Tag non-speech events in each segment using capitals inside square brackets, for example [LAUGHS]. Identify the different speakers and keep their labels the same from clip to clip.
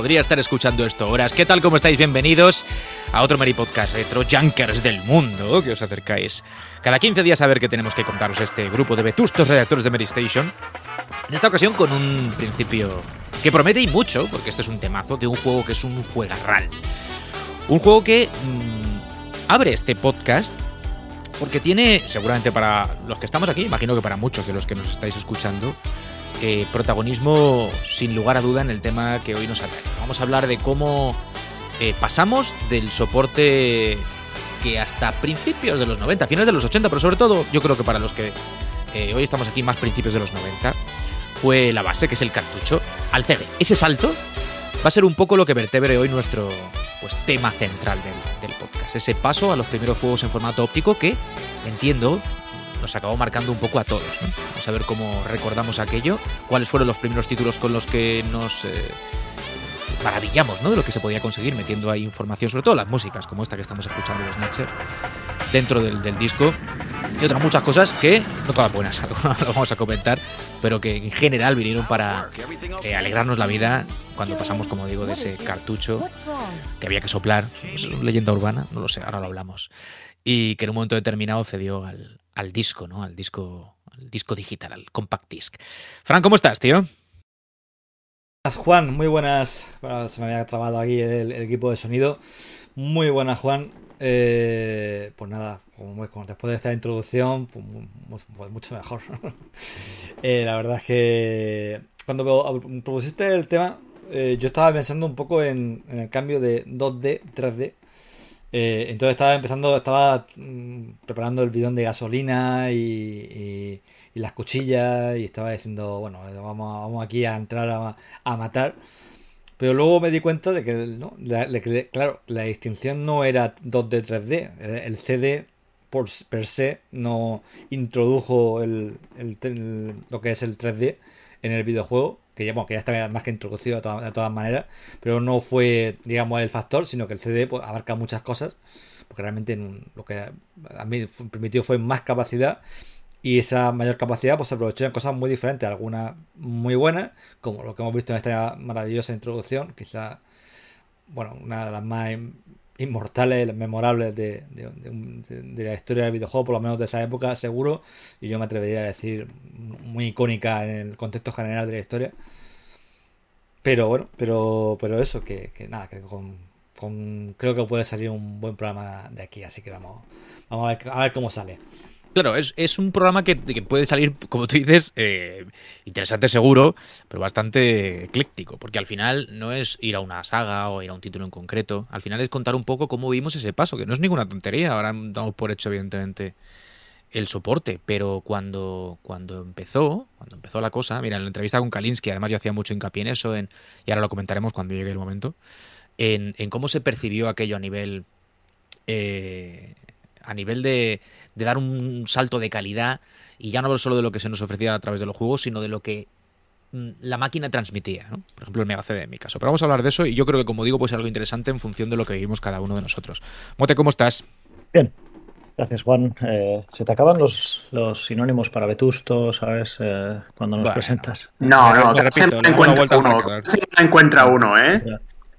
Speaker 1: podría estar escuchando esto horas. ¿Qué tal? ¿Cómo estáis? Bienvenidos a otro Mary Podcast Retro Junkers del mundo que os acercáis cada 15 días a ver qué tenemos que contaros este grupo de vetustos redactores de Mary Station. En esta ocasión con un principio que promete y mucho, porque este es un temazo de un juego que es un juegarral. Un juego que mmm, abre este podcast porque tiene, seguramente para los que estamos aquí, imagino que para muchos de los que nos estáis escuchando, eh, protagonismo sin lugar a duda en el tema que hoy nos atañe. Vamos a hablar de cómo eh, pasamos del soporte que hasta principios de los 90, finales de los 80, pero sobre todo yo creo que para los que eh, hoy estamos aquí más principios de los 90, fue la base, que es el cartucho, al CD. Ese salto va a ser un poco lo que vertebre hoy nuestro pues, tema central del, del podcast. Ese paso a los primeros juegos en formato óptico que, entiendo, nos acabó marcando un poco a todos. Vamos a ver cómo recordamos aquello, cuáles fueron los primeros títulos con los que nos eh, maravillamos ¿no? de lo que se podía conseguir metiendo ahí información, sobre todo las músicas, como esta que estamos escuchando de Snatcher, dentro del, disco. Y otras muchas cosas que, no todas buenas, [LAUGHS] lo vamos a comentar, pero que en general vinieron para eh, alegrarnos la vida cuando pasamos, como digo, de ese cartucho que había que soplar. Es leyenda urbana, no lo sé, ahora lo hablamos. Y que en un momento determinado cedió al, al disco, ¿no? Al disco, al disco digital, al compact disc. Fran, ¿cómo estás, tío?
Speaker 2: Juan, muy buenas. Bueno, se me había trabado aquí el, equipo de sonido. Muy buenas, Juan. Eh, pues nada, como, como, después de esta introducción, pues, pues mucho mejor. [LAUGHS] eh, la verdad es que cuando propusiste el tema, eh, yo estaba pensando un poco en, en el cambio de 2D, 3D. Eh, entonces estaba empezando, estaba mmm, preparando el bidón de gasolina y, las cuchillas y estaba diciendo, bueno, vamos, vamos aquí a entrar a, a, matar. Pero luego me di cuenta de que, la, claro, la distinción no era 2D, 3D. El CD por per se no introdujo el, lo que es el 3D en el videojuego que ya, bueno, que ya está más que introducido de, to de, todas maneras, pero no fue, digamos, el factor, sino que el CD pues, abarca muchas cosas, porque realmente lo que a mí permitió fue más capacidad y esa mayor capacidad pues se aprovechó en cosas muy diferentes, algunas muy buenas, como lo que hemos visto en esta maravillosa introducción, quizá, bueno, una de las más inmortales, memorables de, de, la historia del videojuego, por lo menos de esa época, seguro, y yo me atrevería a decir muy icónica en el contexto general de la historia. Pero bueno, pero, pero eso, que, que nada, que con, con, creo que puede salir un buen programa de aquí, así que vamos, vamos a, ver, a ver cómo sale.
Speaker 1: Claro, es, es, un programa que, que, puede salir, como tú dices, eh, interesante seguro, pero bastante ecléctico, porque al final no es ir a una saga o ir a un título en concreto, al final es contar un poco cómo vimos ese paso, que no es ninguna tontería, ahora damos por hecho evidentemente el soporte, pero cuando, cuando empezó, cuando empezó la cosa, mira, en la entrevista con Kalinsky, además yo hacía mucho hincapié en eso, en, y ahora lo comentaremos cuando llegue el momento, en, en cómo se percibió aquello a nivel... Eh, a nivel de, de, dar un salto de calidad y ya no solo de lo que se nos ofrecía a través de los juegos, sino de lo que mm, la máquina transmitía, ¿no? por ejemplo el Mega CD en mi caso. Pero vamos a hablar de eso y yo creo que como digo pues es algo interesante en función de lo que vivimos cada uno de nosotros. Mote, ¿cómo estás?
Speaker 3: Bien, gracias Juan. Eh, se te acaban los, los sinónimos para vetusto, ¿sabes? Eh, cuando nos bueno, presentas.
Speaker 4: No, no, te repito, no encuentra uno. encuentra uno, ¿eh?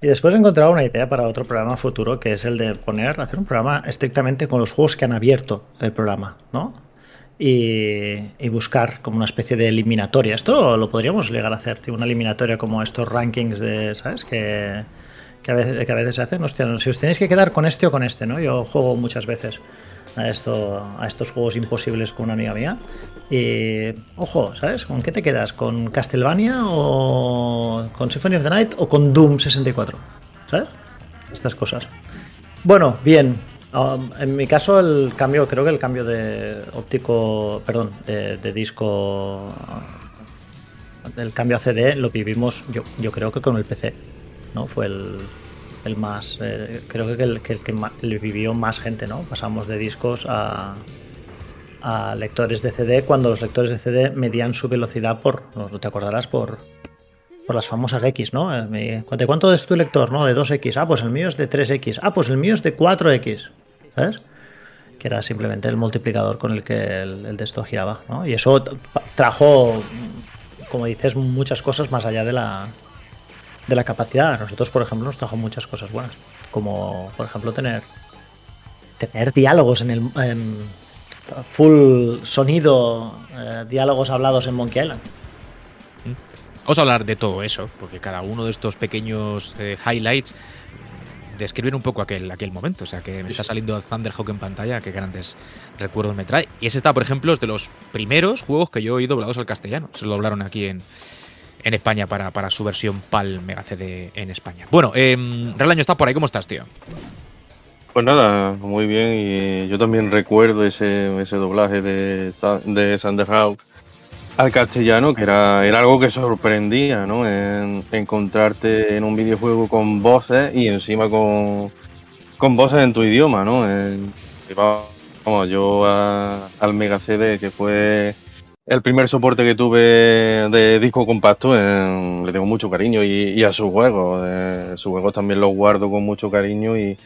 Speaker 3: Y después he encontrado una idea para otro programa futuro, que es el de poner, hacer un programa estrictamente con los juegos que han abierto el programa, ¿no? Y, buscar como una especie de eliminatoria. Esto lo, podríamos llegar a hacer, tío, una eliminatoria como estos rankings de, ¿sabes? Que, que, a, veces, que a veces se hacen. Hostia, si os tenéis que quedar con este o con este, ¿no? Yo juego muchas veces a, esto, a estos juegos imposibles con una amiga mía. Y ojo, ¿sabes? ¿Con qué te quedas? ¿Con Castlevania o con Symphony of the Night o con Doom 64? ¿Sabes? Estas cosas. Bueno, bien. Um, en mi caso, el cambio, creo que el cambio de óptico, perdón, de, disco, el cambio a CD lo vivimos, yo, yo creo que con el PC, ¿no? Fue el, el más, eh, creo que el que, el que vivió más gente, ¿no? Pasamos de discos a, a lectores de CD cuando los lectores de CD medían su velocidad por, no te acordarás, por, por las famosas X, ¿no? ¿De cuánto es tu lector? No, de 2X. Ah, pues el mío es de 3X. Ah, pues el mío es de 4X. ¿Sabes? Que era simplemente el multiplicador con el que el, el texto giraba, ¿no? Y eso trajo, como dices, muchas cosas más allá de la, de la capacidad. A nosotros, por ejemplo, nos trajo muchas cosas buenas, como por ejemplo tener tener diálogos en el full sonido, eh, diálogos hablados en Monkey Island.
Speaker 1: Vamos a hablar de todo eso, porque cada uno de estos pequeños eh, highlights describen un poco aquel, aquel momento. O sea, que me está saliendo Thunderhawk en pantalla, qué grandes recuerdos me trae. Y ese está, por ejemplo, es de los primeros juegos que yo he doblados al castellano. Se lo doblaron aquí en, en España para, para su versión PAL Mega CD en España. Bueno, eh, Relaño, ¿estás por ahí? ¿Cómo estás, tío?
Speaker 5: Pues nada, muy bien. Y yo también recuerdo ese, ese doblaje de, de Thunderhawk al castellano, que era, era algo que sorprendía, ¿no? En, encontrarte en un videojuego con voces y encima con, con voces en tu idioma, ¿no? vamos, yo al Mega CD, que fue el primer soporte que tuve de disco compacto, le tengo mucho cariño y, a sus juegos. Eh, sus juegos también los guardo con mucho cariño y,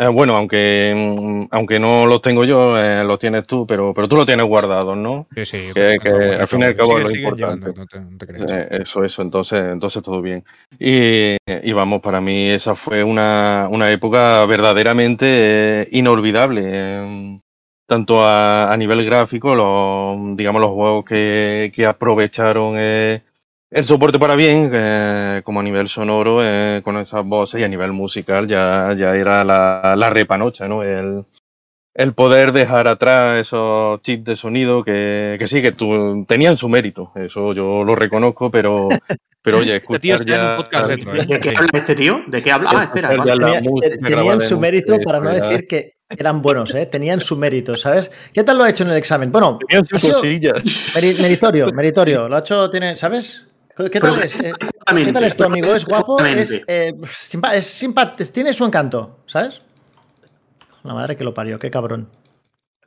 Speaker 5: eh, bueno, aunque, mm, aunque no los tengo yo, eh, los tienes tú, pero, pero tú los tienes guardados, ¿no?
Speaker 1: Sí, sí.
Speaker 5: Que, al fin y al cabo es lo importante. Eh, eso, eso, entonces, entonces todo bien. Y, y, vamos, para mí esa fue una, una época verdaderamente inolvidable. tanto a, a, nivel gráfico, los, digamos, los juegos que, que aprovecharon el soporte para bien, eh, como a nivel sonoro, eh, con esas voces y a nivel musical ya, ya era la, la repanocha, ¿no? El, el poder dejar atrás esos chips de sonido que, que sí, que tu, tenían su mérito, eso yo lo reconozco, pero, pero oye, [LAUGHS]
Speaker 4: este tío ya... ¿eh? ¿De, qué habla este tío? ¿De qué habla? Ah, espera.
Speaker 3: tenían su mérito para no decir que eran buenos, ¿eh? Tenían su mérito, ¿sabes? ¿Qué tal lo ha hecho en el examen? Bueno,
Speaker 5: tenían su
Speaker 3: meritorio, meritorio. Lo ha hecho, tiene, ¿sabes? ¿Qué tal, es, eh, ¿Qué tal es tu amigo? ¿Es guapo? ¿Es, eh, es? Tiene su encanto, ¿sabes? La madre que lo parió, qué cabrón.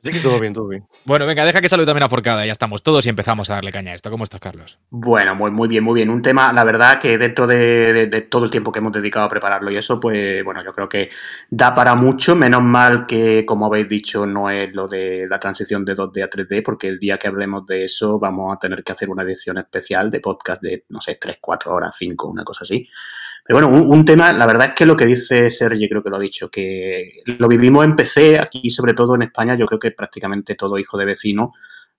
Speaker 5: Sí, que todo bien, todo bien.
Speaker 1: Bueno, venga, deja que salude también a Forcada. Ya estamos todos y empezamos a darle caña a esto. ¿Cómo estás, Carlos?
Speaker 4: Bueno, muy, muy bien, muy bien. Un tema, la verdad, que dentro de, todo el tiempo que hemos dedicado a prepararlo y eso, pues bueno, yo creo que da para mucho. Menos mal que, como habéis dicho, no es lo de la transición de 2D a 3D, porque el día que hablemos de eso vamos a tener que hacer una edición especial de podcast de, no sé, 3, 4 horas, 5, una cosa así. Pero bueno, un, tema, la verdad es que lo que dice Sergi, creo que lo ha dicho, que lo vivimos en PC, aquí sobre todo en España, yo creo que prácticamente todo hijo de vecino,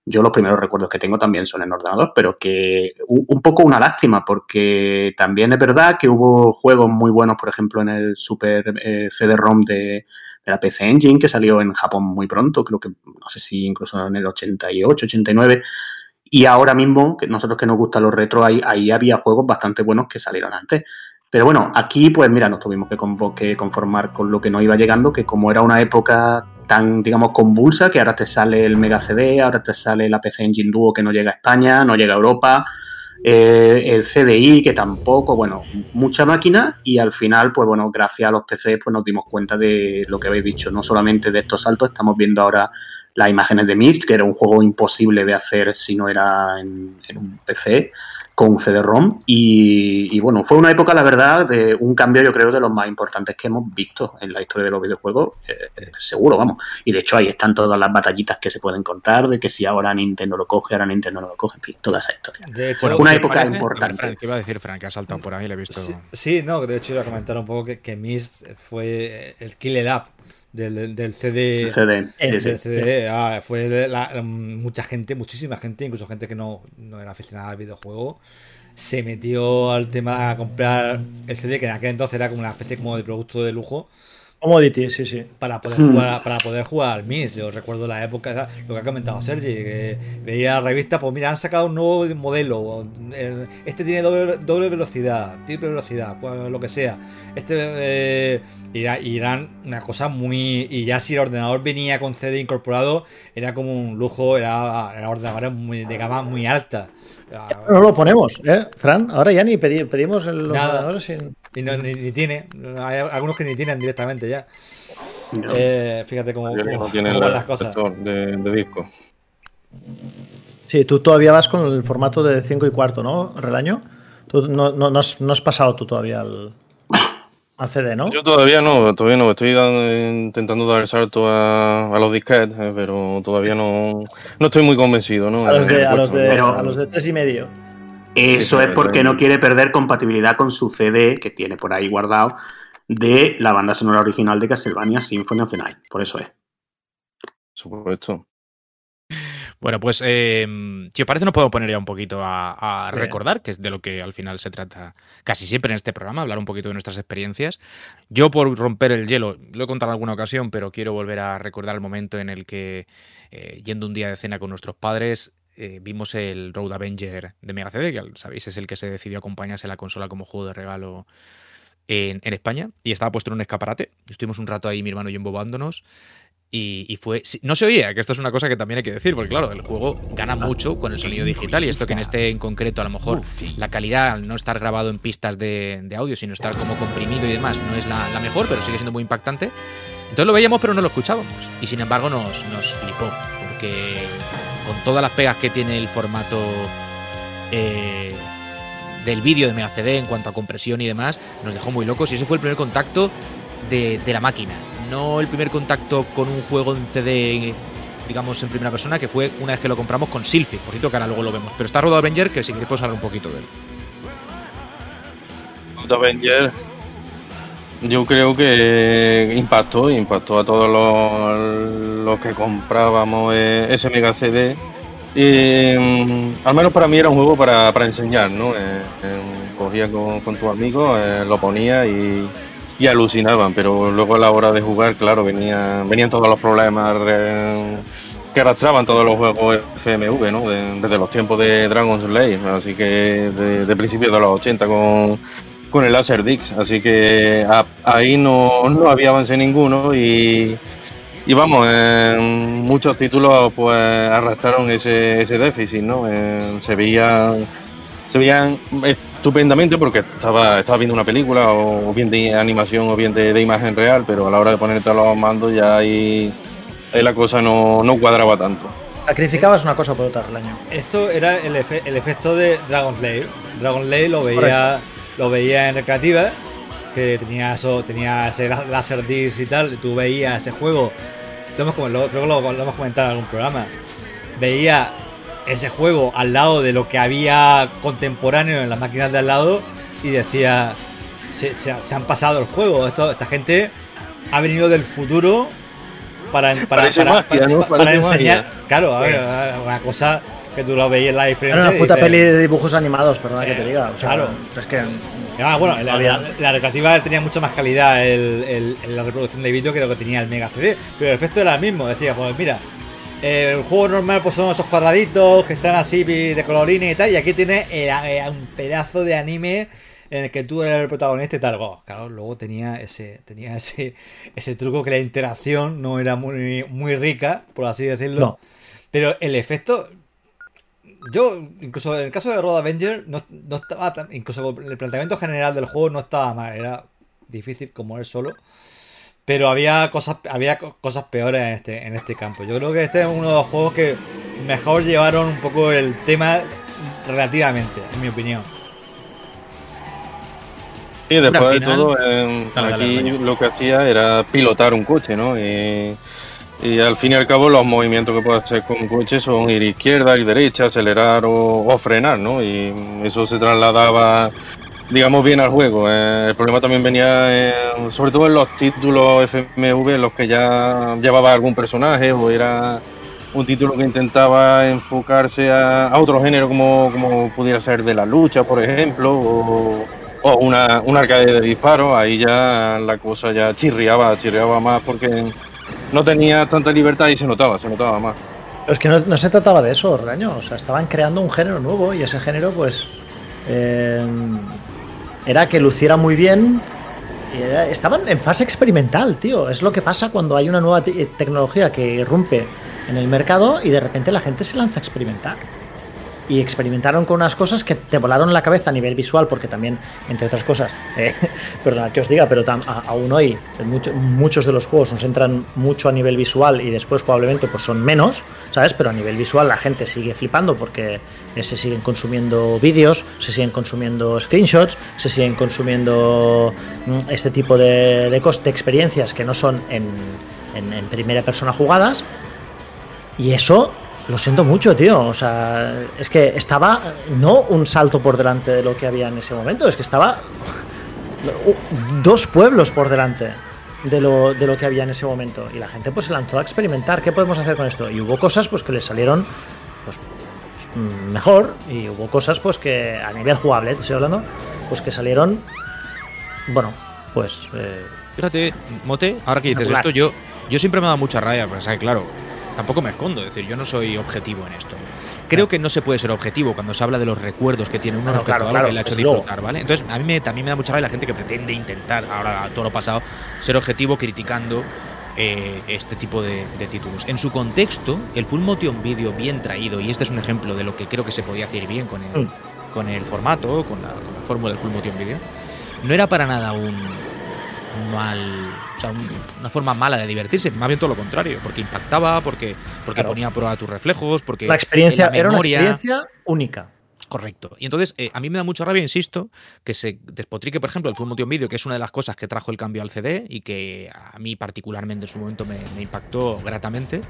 Speaker 4: yo los primeros recuerdos que tengo también son en ordenador, pero que un, poco una lástima, porque también es verdad que hubo juegos muy buenos, por ejemplo, en el Super eh, CD-ROM de, la PC Engine, que salió en Japón muy pronto, creo que, no sé si incluso en el 88, 89, y ahora mismo, que nosotros que nos gustan los retro, ahí, ahí había juegos bastante buenos que salieron antes. Pero bueno, aquí pues mira, nos tuvimos que, conformar con lo que nos iba llegando, que como era una época tan, digamos, convulsa, que ahora te sale el Mega CD, ahora te sale la PC Engine Duo que no llega a España, no llega a Europa, eh, el CDI que tampoco, bueno, mucha máquina y al final, pues bueno, gracias a los PC pues nos dimos cuenta de lo que habéis dicho, no solamente de estos saltos, estamos viendo ahora las imágenes de Mist, que era un juego imposible de hacer si no era en un PC, con CD-ROM y, bueno, fue una época, la verdad, de un cambio yo creo de los más importantes que hemos visto en la historia de los videojuegos, eh, eh, seguro, vamos. Y de hecho ahí están todas las batallitas que se pueden contar de que si ahora Nintendo lo coge, ahora Nintendo no lo coge, en fin, toda esa historia.
Speaker 1: De hecho, una época importante. ¿Qué iba a decir Frank? Que ha saltado por ahí, le he visto.
Speaker 2: Sí, no, de hecho iba a comentar un poco que, que Mist fue el killer app del, del CD.
Speaker 4: CD.
Speaker 2: CD. Ah, fue mucha gente, muchísima gente, incluso gente que no, no era aficionada al videojuego, se metió al tema a comprar el CD, que en aquel entonces era como una especie como de producto de lujo.
Speaker 3: Commodity, sí, sí.
Speaker 2: Para poder hmm. jugar, para poder jugar al MIS. Yo recuerdo la época, lo que ha comentado Sergi, que veía la revista, pues mira, han sacado un nuevo modelo. Este tiene doble, doble velocidad, triple velocidad, lo que sea. Este eh, irán una cosa muy. Y ya si el ordenador venía con CD incorporado, era como un lujo, era, era ordenadores muy, de gama muy alta.
Speaker 3: No lo ponemos, ¿eh, Fran? Ahora ya ni pedimos los ordenadores sin.
Speaker 2: Y ni, tiene. Hay algunos que ni tienen directamente ya. Eh, fíjate cómo,
Speaker 5: van las cosas. De, disco.
Speaker 3: Sí, tú todavía vas con el formato de 5 y cuarto, ¿no, Relaño? Tú no, no, no, has, pasado tú todavía al, CD, ¿no?
Speaker 5: Yo todavía no, todavía no. Estoy intentando dar el salto a, los disquetes, eh, pero todavía no, no estoy muy convencido, ¿no?
Speaker 3: A los de, a los de, a los de tres y medio.
Speaker 4: Eso es porque no quiere perder compatibilidad con su CD que tiene por ahí guardado de la banda sonora original de Castlevania Symphony of the Night. Por eso es.
Speaker 5: Supuesto.
Speaker 1: Bueno, pues eh, si os parece nos podemos poner ya un poquito a, a recordar, que es de lo que al final se trata casi siempre en este programa, hablar un poquito de nuestras experiencias. Yo por romper el hielo, lo he contado en alguna ocasión, pero quiero volver a recordar el momento en el que, eh, yendo un día de cena con nuestros padres, eh, vimos el Road Avenger de Mega CD, que sabéis es el que se decidió acompañarse la consola como juego de regalo en, en, España, y estaba puesto en un escaparate. Estuvimos un rato ahí, mi hermano y yo, embobándonos. Y, y, fue. No se oía, que esto es una cosa que también hay que decir, porque claro, el juego gana mucho con el sonido digital. Y esto que en este en concreto, a lo mejor la calidad, al no estar grabado en pistas de, de audio, sino estar como comprimido y demás, no es la, la, mejor, pero sigue siendo muy impactante. Entonces lo veíamos, pero no lo escuchábamos. Y sin embargo, nos, nos flipó, porque con todas las pegas que tiene el formato. Eh, del vídeo de Mega CD en cuanto a compresión y demás, nos dejó muy locos y ese fue el primer contacto de, de la máquina no el primer contacto con un juego en CD, digamos, en primera persona, que fue una vez que lo compramos con Sylphic, por cierto, que ahora luego lo vemos. Pero está Road Avenger, que si queréis podemos hablar un poquito de él.
Speaker 5: Road Avenger, yo creo que impactó, impactó a todos los, los que comprábamos ese Mega CD. Y um, al menos para mí era un juego para, para enseñar, ¿no? Eh, eh, cogía con, con tu amigo, eh, lo ponía y, y alucinaban, pero luego a la hora de jugar, claro, venían, venían todos los problemas eh, que arrastraban todos los juegos FMV, ¿no? De, desde los tiempos de Dragon's Slave, así que de, de principios de los 80 con, con el Laserdix, así que ahí no, no había avance ninguno y, y vamos, en muchos títulos pues arrastraron ese, ese déficit, ¿no? Eh, se veían se veían estupendamente porque estaba, estaba viendo una película o, bien de animación o bien de, de, imagen real, pero a la hora de ponerte los mandos ya ahí, ahí la cosa no, no, cuadraba tanto.
Speaker 3: Sacrificabas una cosa por otra el año.
Speaker 2: Esto era el, efe, el efecto de Dragon Slave. Dragon Slave lo veía, lo veía en recreativa, que tenía eso, tenía ese láser disc y tal, tú veías ese juego, lo hemos, lo, creo que lo, lo hemos comentado en algún programa, veía ese juego al lado de lo que había contemporáneo en las máquinas de al lado y decía, se, se, se han pasado el juego, Esto, esta gente ha venido del futuro para, para, para,
Speaker 5: magia, ¿no?
Speaker 2: para enseñar, claro, a ver, una cosa que tú lo veías en la diferencia.
Speaker 3: Era una puta dices, peli de dibujos animados, perdona eh, que te diga. O sea,
Speaker 2: claro.
Speaker 3: Es que.
Speaker 2: Ah, bueno, la, la, la, recreativa tenía mucha más calidad el, el, el, la reproducción de vídeo que lo que tenía el Mega CD, pero el efecto era el mismo. Decía, pues mira, el juego normal pues son esos cuadraditos que están así de colorines y tal. Y aquí tiene un pedazo de anime en el que tú eres el protagonista y tal. Oh, claro, luego tenía ese, tenía ese, ese truco que la interacción no era muy, muy rica, por así decirlo.
Speaker 3: No.
Speaker 2: Pero el efecto. Yo, incluso en el caso de Road Avenger, no, no estaba tan. Incluso el planteamiento general del juego no estaba mal. Era difícil como él solo pero había cosas había cosas peores en este en este campo. Yo creo que este es uno de los juegos que mejor llevaron un poco el tema relativamente, en mi opinión.
Speaker 5: Y después de todo, eh, dale, aquí dale, dale. lo que hacía era pilotar un coche, ¿no? Y, y, al fin y al cabo los movimientos que puedes hacer con un coche son ir izquierda, y derecha, acelerar o, o frenar, ¿no? Y eso se trasladaba digamos, bien al juego. Eh, el problema también venía, sobre todo en los títulos FMV, en los que ya llevaba algún personaje o era un título que intentaba enfocarse a, otro género como, como, pudiera ser de la lucha, por ejemplo, o, o una, un arcade de disparo. Ahí ya la cosa ya chirriaba, chirriaba más porque no tenía tanta libertad y se notaba, se notaba más.
Speaker 3: Pero es que no, no se trataba de eso, Raño. O sea, estaban creando un género nuevo y ese género, pues. Eh, era que luciera muy bien. Era, estaban en fase experimental, tío. Es lo que pasa cuando hay una nueva te tecnología que irrumpe en el mercado y de repente la gente se lanza a experimentar. Y experimentaron con unas cosas que te volaron la cabeza a nivel visual, porque también, entre otras cosas, [LAUGHS] eh, perdona que os diga, pero a, aún hoy mucho, muchos de los juegos nos entran mucho a nivel visual y después probablemente pues son menos, ¿sabes? Pero a nivel visual la gente sigue flipando porque se siguen consumiendo vídeos, se siguen consumiendo screenshots, se siguen consumiendo mm, este tipo de, de, de experiencias que no son en, en, en, primera persona jugadas. Y eso Lo siento mucho, tío. O sea, es que estaba no un salto por delante de lo que había en ese momento, es que estaba dos pueblos por delante de lo, de lo que había en ese momento. Y la gente pues se lanzó a experimentar qué podemos hacer con esto. Y hubo cosas pues que les salieron pues, mejor y hubo cosas pues que a nivel jugable, te estoy hablando, pues que salieron, bueno, pues... Eh,
Speaker 1: Fíjate, Mote, ahora que dices esto, yo, yo siempre me da mucha rabia, pues claro, tampoco me escondo, es decir, yo no soy objetivo en esto. Creo que no se puede ser objetivo cuando se habla de los recuerdos que tiene uno respecto a algo que le ha hecho disfrutar, ¿vale? Entonces, a mí me, también me da mucha rabia la gente que pretende intentar, ahora todo lo pasado, ser objetivo criticando eh, este tipo de, títulos. En su contexto, el Full Motion Video bien traído, y este es un ejemplo de lo que creo que se podía hacer bien con el, mm. con el formato, con la, con la fórmula del Full Motion Video, no era para nada un, mal, o sea, una forma mala de divertirse, más bien todo lo contrario, porque impactaba, porque, porque ponía a prueba tus reflejos, porque
Speaker 3: la experiencia era una experiencia única.
Speaker 1: Correcto. Y entonces, eh, a mí me da mucha rabia, insisto, que se despotrique, por ejemplo, el Full Motion Video, que es una de las cosas que trajo el cambio al CD y que a mí particularmente en su momento me, me impactó gratamente,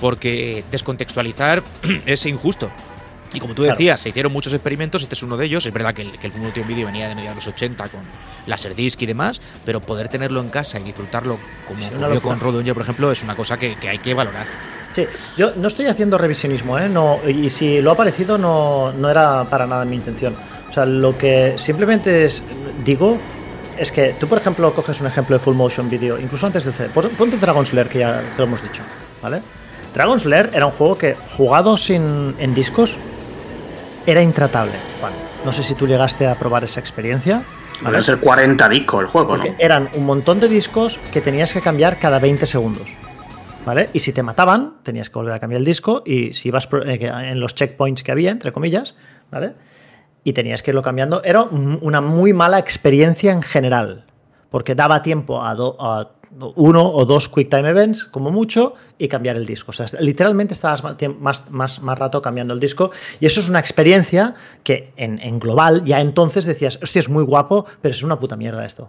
Speaker 1: porque descontextualizar [CLEARS THROAT] es injusto. Y como tú decías, se hicieron muchos experimentos, este es uno de ellos. Es verdad que el, que el Full Video venía de mediados de los 80 con Laserdisc y demás, pero poder tenerlo en casa y disfrutarlo como ocurrió con Road por ejemplo, es una cosa que, hay que valorar.
Speaker 3: Sí, yo no estoy haciendo revisionismo, ¿eh? No, y si lo ha parecido no, no era para nada mi intención. O sea, lo que simplemente es, digo es que tú, por ejemplo, coges un ejemplo de full motion video, incluso antes de CD, ponte Dragon's Lair, que ya te lo hemos dicho, ¿vale? Dragon's Lair era un juego que, jugado sin, en discos, era intratable, Juan. No sé si tú llegaste a probar esa experiencia.
Speaker 4: Deben ser 40 discos el juego, ¿no?
Speaker 3: Eran un montón de discos que tenías que cambiar cada 20 segundos. ¿Vale? Y si te mataban, tenías que volver a cambiar el disco. Y si ibas eh, en los checkpoints que había, entre comillas, ¿vale? Y tenías que irlo cambiando. Era una muy mala experiencia en general. Porque daba tiempo a, a uno o dos Quick Time Events, como mucho, y cambiar el disco. O sea, literalmente estabas más, más, más rato cambiando el disco. Y eso es una experiencia que en, global ya entonces decías, hostia, es muy guapo, pero es una puta mierda esto.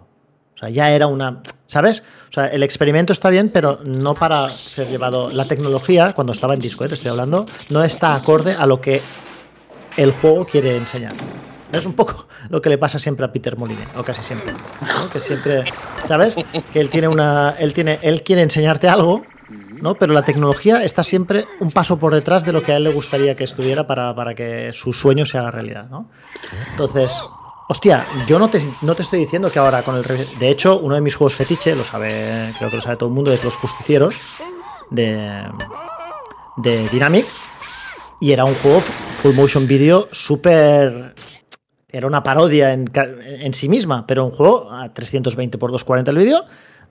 Speaker 3: O sea, ya era una. ¿Sabes? O sea, el experimento está bien, pero no para ser llevado. La tecnología, cuando estaba en disco, ¿eh? te estoy hablando, no está acorde a lo que el juego quiere enseñar. Es un poco lo que le pasa siempre a Peter Moline, o casi siempre. Que siempre, ¿sabes? Que él tiene una. Él tiene. Él quiere enseñarte algo, ¿no? Pero la tecnología está siempre un paso por detrás de lo que a él le gustaría que estuviera para, para que su sueño se haga realidad, ¿no? Entonces, hostia, yo no te, no te estoy diciendo que ahora con el. De hecho, uno de mis juegos fetiche, lo sabe, creo que lo sabe todo el mundo, es Los Justicieros, de. de Dynamic. Y era un juego full motion video súper era una parodia en, sí misma, pero un juego a 320 x 240 el vídeo,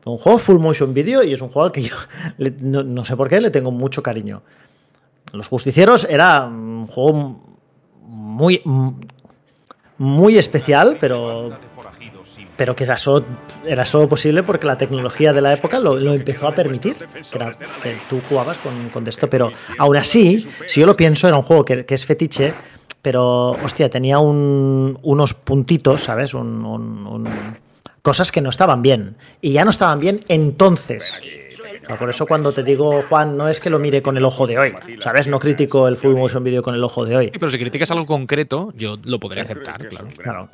Speaker 3: un juego full motion video y es un juego al que yo [LAUGHS] no, sé por qué le tengo mucho cariño. Los Justicieros era un juego muy muy especial, pero pero que era solo, era solo posible porque la tecnología de la época lo, empezó a permitir, que, era, que tú jugabas con, con, esto, pero aún así, si yo lo pienso, era un juego que, que es fetiche, pero, hostia, tenía unos puntitos, ¿sabes? cosas que no estaban bien. Y ya no estaban bien entonces. por eso cuando te digo, Juan, no es que lo mire con el ojo de hoy, ¿sabes? No critico el full motion video con el ojo de hoy.
Speaker 1: pero si criticas algo concreto, yo lo podría aceptar, claro. claro.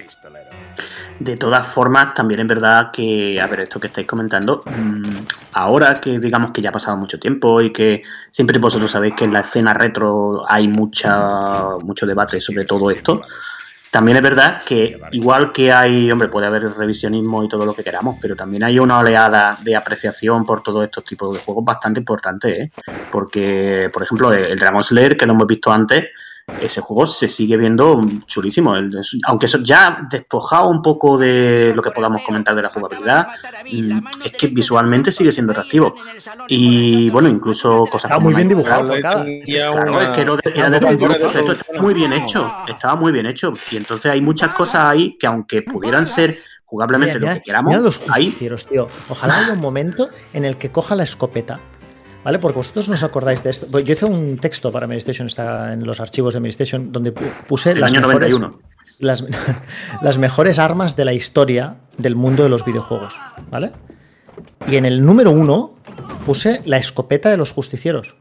Speaker 4: De todas formas, también es verdad que, a ver, esto que estáis comentando, mm, ahora que digamos que ya ha pasado mucho tiempo y que siempre vosotros sabéis que en la escena retro hay mucha, mucho debate sobre todo esto, también es verdad que igual que hay, hombre, puede haber revisionismo y todo lo que queramos, pero también hay una oleada de apreciación por todos estos tipos de juegos bastante importante, ¿eh? Porque, por ejemplo, el Dragon Slayer, que lo hemos visto antes, ese juego se sigue viendo chulísimo. Aunque eso ya despojado un poco de lo que podamos comentar de la jugabilidad, mm, es que visualmente sigue siendo atractivo. Y bueno, incluso cosas
Speaker 3: Estaba muy bien dibujado.
Speaker 4: Claro, es que lo muy bien hecho. Estaba muy bien hecho. Y entonces hay muchas cosas ahí que aunque pudieran ser jugablemente lo que queramos,
Speaker 3: los tío. Ojalá haya un momento en el que coja la escopeta ¿Vale? Porque vosotros no os acordáis de esto. Yo hice un texto para Medistation, está en los archivos de Medistation, donde puse las, mejores, las, [LAUGHS] las, mejores armas de la historia del mundo de los videojuegos. ¿Vale? Y en el número uno puse la escopeta de los justicieros.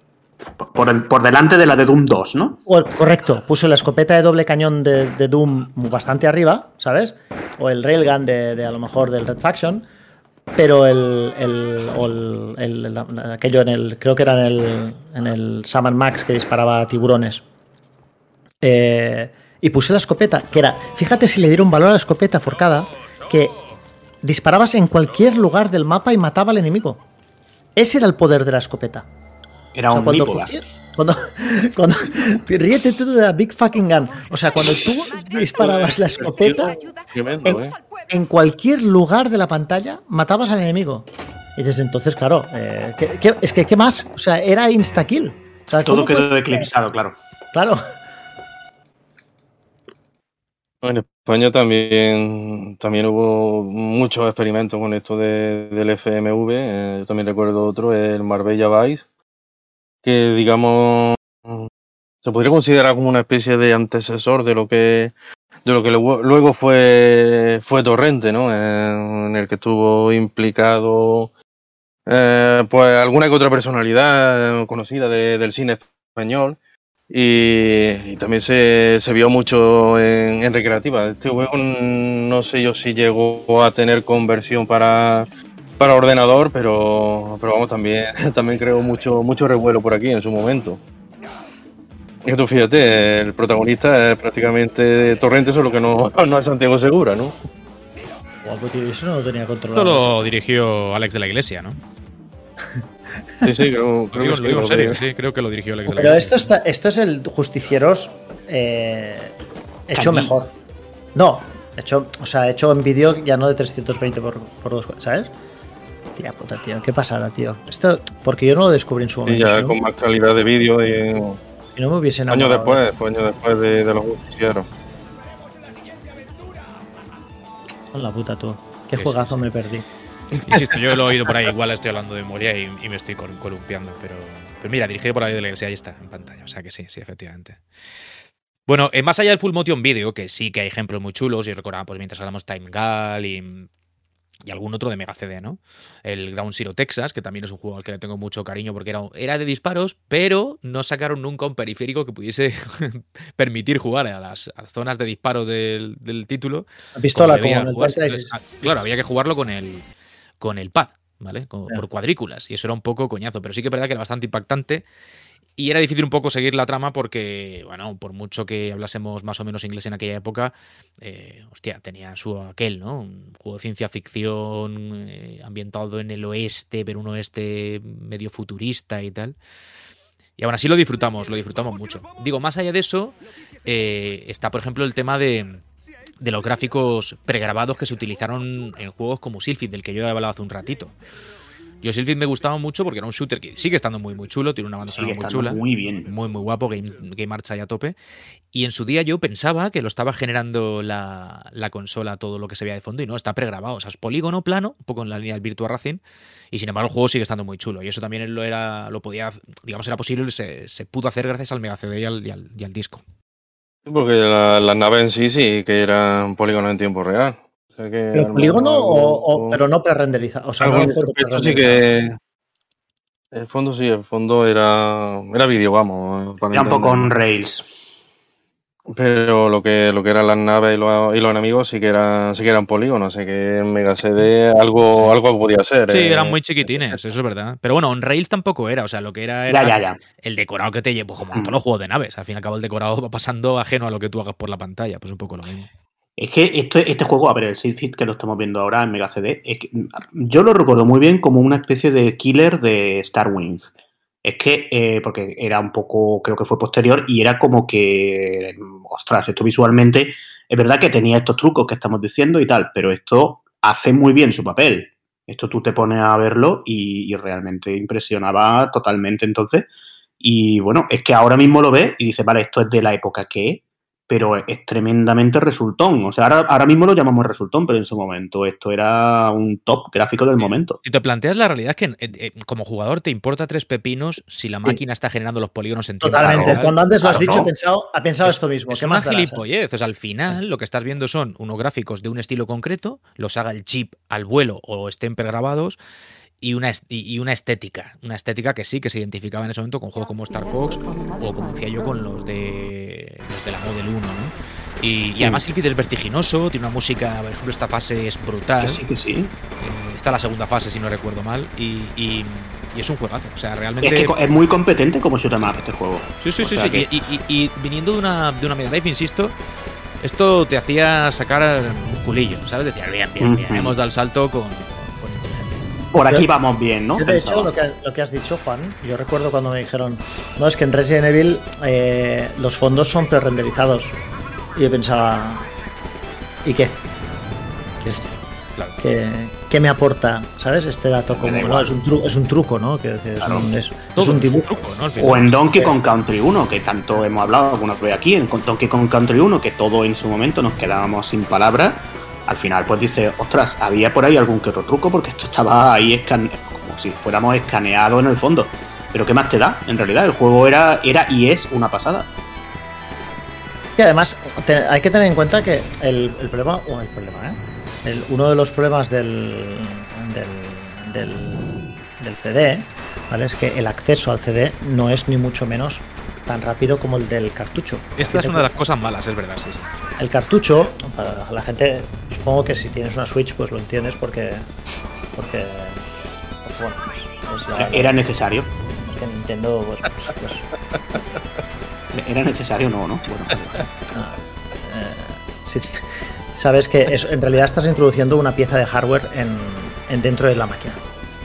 Speaker 4: Por, el, por delante de la de Doom 2, ¿no?
Speaker 3: Correcto, puso la escopeta de doble cañón de, de Doom bastante arriba, ¿sabes? O el railgun de, de a lo mejor del Red Faction, pero el, el, o el- el- aquello en el, creo que era en el, en el Saman Max que disparaba tiburones. Eh, y puse la escopeta, que era, fíjate si le dieron valor a la escopeta forcada, que disparabas en cualquier lugar del mapa y mataba al enemigo. Ese era el poder de la escopeta.
Speaker 4: Era
Speaker 3: O sea,
Speaker 4: un
Speaker 3: cuando, [LAUGHS] cuando, ríete tú de la Big Fucking Gun. O sea, cuando tú disparabas la escopeta en,
Speaker 5: ¿eh?
Speaker 3: en cualquier lugar de la pantalla, matabas al enemigo. Y desde entonces, claro, eh, ¿qué- qué- es que ¿qué más? O sea, era insta-kill. O sea,
Speaker 4: Todo
Speaker 3: ¿cómo
Speaker 4: quedó
Speaker 3: puede-
Speaker 4: eclipsado, claro.
Speaker 3: Claro.
Speaker 5: En España también, también hubo muchos experimentos con esto de- del FMV. eh, yo también recuerdo otro, el Marbella Vice, que digamos se podría considerar como una especie de antecesor de lo que de lo que luego fue fue Torrente, ¿no? En el que estuvo implicado eh, pues alguna que otra personalidad eh, conocida de- del cine español. Y, también se, se vio mucho en, en recreativa. Este juego mm, no sé yo si llegó a tener conversión para, para ordenador, pero, pero vamos, también, [LAUGHS] también creo mucho, mucho revuelo por aquí en su momento. Es que tú fíjate, el protagonista es prácticamente Torrente, solo que no, [LAUGHS] no es Santiago Segura, ¿no?
Speaker 3: Tío, eso no lo tenía
Speaker 1: Esto
Speaker 3: controlado.
Speaker 1: lo dirigió Alex de la Iglesia, ¿no?
Speaker 5: Sí, sí, creo,
Speaker 1: Lo
Speaker 5: creo
Speaker 1: digo,
Speaker 5: que
Speaker 1: lo digo en serio, sí, creo que lo dirigió Alex de la
Speaker 3: Pero
Speaker 1: Iglesia.
Speaker 3: esto, está, esto es el Justicieros eh, hecho mejor. No, hecho, o sea, hecho en vídeo ya no de 320 por, por dos, ¿sabes? Tía puta, tío, qué pasada, tío. Esto, porque yo no lo descubrí en su
Speaker 5: Y
Speaker 3: momento.
Speaker 5: ya
Speaker 3: si no-
Speaker 5: con más calidad de vídeo y
Speaker 3: si no me hubiese
Speaker 5: años después, pues años después de, de los justicieros.
Speaker 3: Con la puta, tú. Qué
Speaker 1: Sí,
Speaker 3: juegazo
Speaker 1: sí, sí.
Speaker 3: me perdí.
Speaker 1: Insisto, yo lo he oído por ahí, igual estoy hablando de memoria y, y me estoy col- columpiando, pero, pero mira, dirigido por Alex de la Iglesia, ahí está, en pantalla, o sea que sí, sí, efectivamente. Bueno, eh, más allá del Full Motion Video, que sí que hay ejemplos muy chulos, y recordaba, pues mientras hablamos Time Gal y, y algún otro de Mega CD, ¿no? El Ground Zero Texas, que también es un juego al que le tengo mucho cariño porque era, era de disparos, pero no sacaron nunca un periférico que pudiese [LAUGHS] permitir jugar a las, a las zonas de disparo del, del título.
Speaker 3: Pistola
Speaker 1: debía
Speaker 3: como
Speaker 1: Entonces, ah, claro, había que jugarlo con el, con el pad, ¿vale? Por cuadrículas. Y eso era un poco coñazo. Pero sí que es verdad que era bastante impactante. Y era difícil un poco seguir la trama porque, bueno, por mucho que hablásemos más o menos inglés en aquella época, eh, hostia, tenía su aquel, ¿no? Un juego de ciencia ficción eh, ambientado en el oeste, pero un oeste medio futurista y tal. Y aún así lo disfrutamos, lo disfrutamos mucho. Digo, más allá de eso, eh, está, por ejemplo, el tema de, de los gráficos pregrabados que se utilizaron en juegos como Silphid, del que yo he hablado hace un ratito. Yo Silphid me gustaba mucho porque era un shooter que sigue estando muy muy chulo, tiene una banda sonora muy chula,
Speaker 4: muy bien.
Speaker 1: muy muy guapo, Game, Game Arts ahí a tope. Y en su día yo pensaba que lo estaba generando la, la consola todo lo que se veía de fondo y no, está pregrabado. O sea, es polígono plano, un poco en la línea del Virtua Racing, y sin embargo el juego sigue estando muy chulo. Y eso también lo era, lo podía, digamos, era posible, se, se pudo hacer gracias al Mega CD y al, y al- y al disco.
Speaker 5: Sí, Porque la- las naves en sí sí que eran polígonos en tiempo real. O sea que
Speaker 3: ¿Pero polígono o, pero no pre-renderizado? O sea, no
Speaker 5: en
Speaker 3: en
Speaker 5: aspecto sí que. El fondo sí, el fondo era, era vídeo, vamos. para
Speaker 4: Era un poco on
Speaker 5: entendernos.
Speaker 4: rails.
Speaker 5: Pero lo que, lo que eran las naves y los, y los enemigos sí que eran, sí que eran polígonos, así que en Mega CD algo, algo podía ser.
Speaker 1: Sí,
Speaker 5: eh.
Speaker 1: eran muy chiquitines, eso es verdad. Pero bueno, on Rails tampoco era, o sea, lo que era era
Speaker 4: Ya, ya, ya.
Speaker 1: el decorado que te lleva, pues como en
Speaker 4: Mm.
Speaker 1: todos los juegos de naves. Al fin y al cabo el decorado va pasando ajeno a lo que tú hagas por la pantalla, pues un poco lo mismo.
Speaker 4: Es que este, juego, a ver, el Silphid que lo estamos viendo ahora en Mega CD, yo lo recuerdo muy bien como una especie de killer de Starwing. Es que, eh, porque era un poco, creo que fue posterior, y era como que, ostras, esto visualmente, es verdad que tenía estos trucos que estamos diciendo y tal, pero esto hace muy bien su papel. Esto tú te pones a verlo y, y realmente impresionaba totalmente entonces. Y bueno, es que ahora mismo lo ves y dices, vale, esto es de la época que pero es tremendamente resultón. O sea, ahora, ahora mismo lo llamamos resultón, pero en su momento esto era un top gráfico del momento.
Speaker 1: Si te planteas la realidad es que eh, eh, como jugador te importa tres pepinos si la máquina está generando los polígonos en tiempo
Speaker 3: Totalmente.
Speaker 1: real.
Speaker 3: Cuando antes lo has
Speaker 4: Claro,
Speaker 3: dicho,
Speaker 4: no.
Speaker 3: he pensado, ha pensado
Speaker 1: Es-
Speaker 3: esto mismo.
Speaker 1: Es
Speaker 3: ¿Qué
Speaker 1: una
Speaker 3: más darás, eh?
Speaker 1: gilipollez. O sea, al final lo que estás viendo son unos gráficos de un estilo concreto, los haga el chip al vuelo o estén pregrabados. y una, y una estética. Una estética que sí, que se identificaba en ese momento con juegos como Star Fox o como decía yo con los de los de la Model 1, ¿no? Y, y además el feed es vertiginoso, tiene una música, por ejemplo, esta fase es brutal.
Speaker 4: Que sí, que sí.
Speaker 1: Eh, está la segunda fase, si no recuerdo mal, y, y, y es un juegazo. O sea, realmente.
Speaker 4: Es que es muy competente como shoot 'em up este juego.
Speaker 1: Sí, sí,
Speaker 4: O
Speaker 1: sí, sí.
Speaker 4: que-
Speaker 1: Y, viniendo de una, de una Mega Drive, insisto, esto te hacía sacar un culillo, ¿sabes? Decías, bien, bien, bien,
Speaker 4: Ujú.
Speaker 1: hemos dado el salto con.
Speaker 4: Por aquí vamos bien, ¿no?
Speaker 3: Yo, de hecho, lo que, lo que has dicho, Juan, yo recuerdo cuando me dijeron, no, es que en Resident Evil eh, los fondos son pre-renderizados. Y yo pensaba, ¿y qué? ¿Qué, es-
Speaker 1: Claro.
Speaker 3: qué- qué me aporta, ¿sabes? Este dato como, no, es, un tru- es un truco, ¿no? Que, que es,
Speaker 4: Claro.
Speaker 3: un, es- un dibujo.
Speaker 1: truco.
Speaker 4: O en Donkey Kong Country 1, que tanto hemos hablado alguna vez aquí, en Donkey Kong Country 1, que todo en su momento nos quedábamos sin palabras. Al final, pues dice, ostras, había por ahí algún que otro truco, porque esto estaba ahí como si fuéramos escaneados en el fondo. Pero ¿qué más te da? En realidad, el juego era, era y es una pasada.
Speaker 3: Y además, hay que tener en cuenta que el, problema, o el problema, ¿eh? Uno de los problemas del, del, del, del CD, ¿vale? Es que el acceso al CD no es ni mucho menos tan rápido como el del cartucho.
Speaker 1: Esta es una de las cosas malas, es verdad, sí, sí.
Speaker 3: El cartucho, para la gente, supongo que si tienes una Switch, pues lo entiendes porque. Porque. pues bueno, pues la-
Speaker 4: Era necesario.
Speaker 3: es que Nintendo, pues. pues- pues, [LAUGHS]
Speaker 4: Era necesario, no, ¿no? Bueno, [LAUGHS] pues,
Speaker 3: Eh, sí, sí. sabes que es- en realidad estás introduciendo una pieza de hardware en, en dentro de la máquina.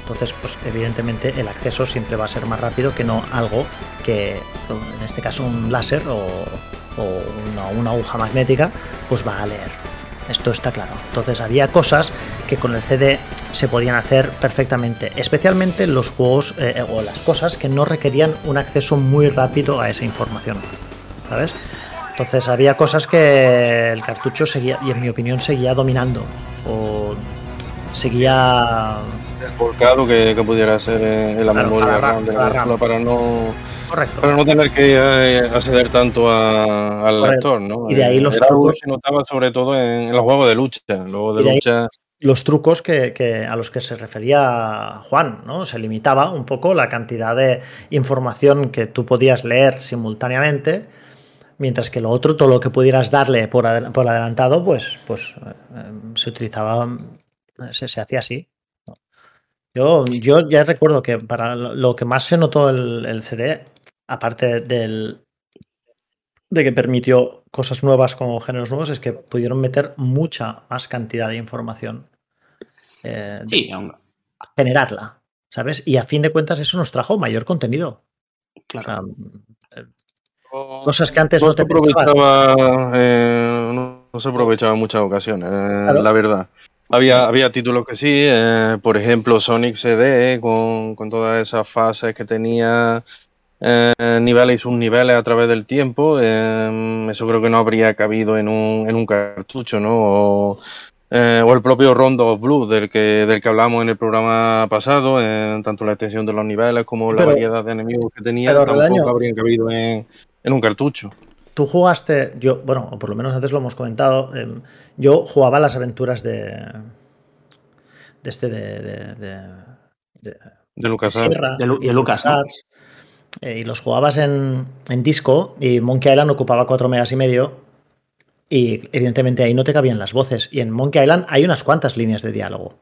Speaker 3: Entonces, pues evidentemente el acceso siempre va a ser más rápido que no algo que, en este caso un láser o, una aguja magnética, pues va a leer. Esto está claro. Entonces había cosas que con el CD se podían hacer perfectamente, especialmente los juegos eh, o las cosas que no requerían un acceso muy rápido a esa información. ¿Sabes? Entonces había cosas que el cartucho seguía, y en mi opinión seguía dominando. O seguía.
Speaker 5: El volcado que, que pudiera ser en la
Speaker 3: Claro,
Speaker 5: memoria
Speaker 3: para RAM,
Speaker 5: de la
Speaker 3: RAM.
Speaker 5: para no,
Speaker 3: Correcto.
Speaker 5: para no tener que eh, acceder tanto a- al
Speaker 3: Correcto.
Speaker 5: lector, ¿no?
Speaker 3: Y de ahí
Speaker 5: Eh,
Speaker 3: los
Speaker 5: Era algo que
Speaker 3: trucos-
Speaker 5: se notaba sobre todo en, en los juegos de lucha. Los de lucha.
Speaker 3: Los trucos que, que- a los que se refería Juan, ¿no? Se limitaba un poco la cantidad de información que tú podías leer simultáneamente, mientras que lo otro, todo lo que pudieras darle por, adel- por adelantado, pues, pues eh, eh, se utilizaba, se, se hacía así. Yo, yo ya recuerdo que para lo, lo que más se notó el, el CD, aparte del de que permitió cosas nuevas como géneros nuevos, es que pudieron meter mucha más cantidad de información. eh, de
Speaker 4: sí, aún-
Speaker 3: generarla, ¿sabes? Y a fin de cuentas eso nos trajo mayor contenido. O
Speaker 4: claro.
Speaker 3: sea, eh, cosas que antes
Speaker 5: no
Speaker 3: no
Speaker 5: se
Speaker 3: te
Speaker 5: aprovechaba, eh, no, no se aprovechaba en muchas ocasiones, eh,
Speaker 3: Claro.
Speaker 5: la verdad. Había, había títulos que sí, eh, por ejemplo Sonic CD, con, con todas esas fases que tenía, eh, niveles y subniveles a través del tiempo, eh, eso creo que no habría cabido en un, en un cartucho, ¿no? O, eh, o el propio Rondo of Blue del que, del que hablamos en el programa pasado, eh, tanto la extensión de los niveles como la variedad de enemigos que tenía, tampoco
Speaker 3: Redaño-
Speaker 5: habrían cabido en, en un cartucho.
Speaker 3: Tú jugaste, yo, bueno, o por lo menos antes lo hemos comentado, em, yo jugaba las aventuras de. de este de. de, de- de-
Speaker 5: De Lucas
Speaker 3: Sierra
Speaker 4: Lu-
Speaker 3: y
Speaker 4: de Lucas,
Speaker 3: eh, y los jugabas en, en disco y Monkey Island ocupaba 4 megas y medio y evidentemente ahí no te cabían las voces y en Monkey Island hay unas cuantas líneas de diálogo.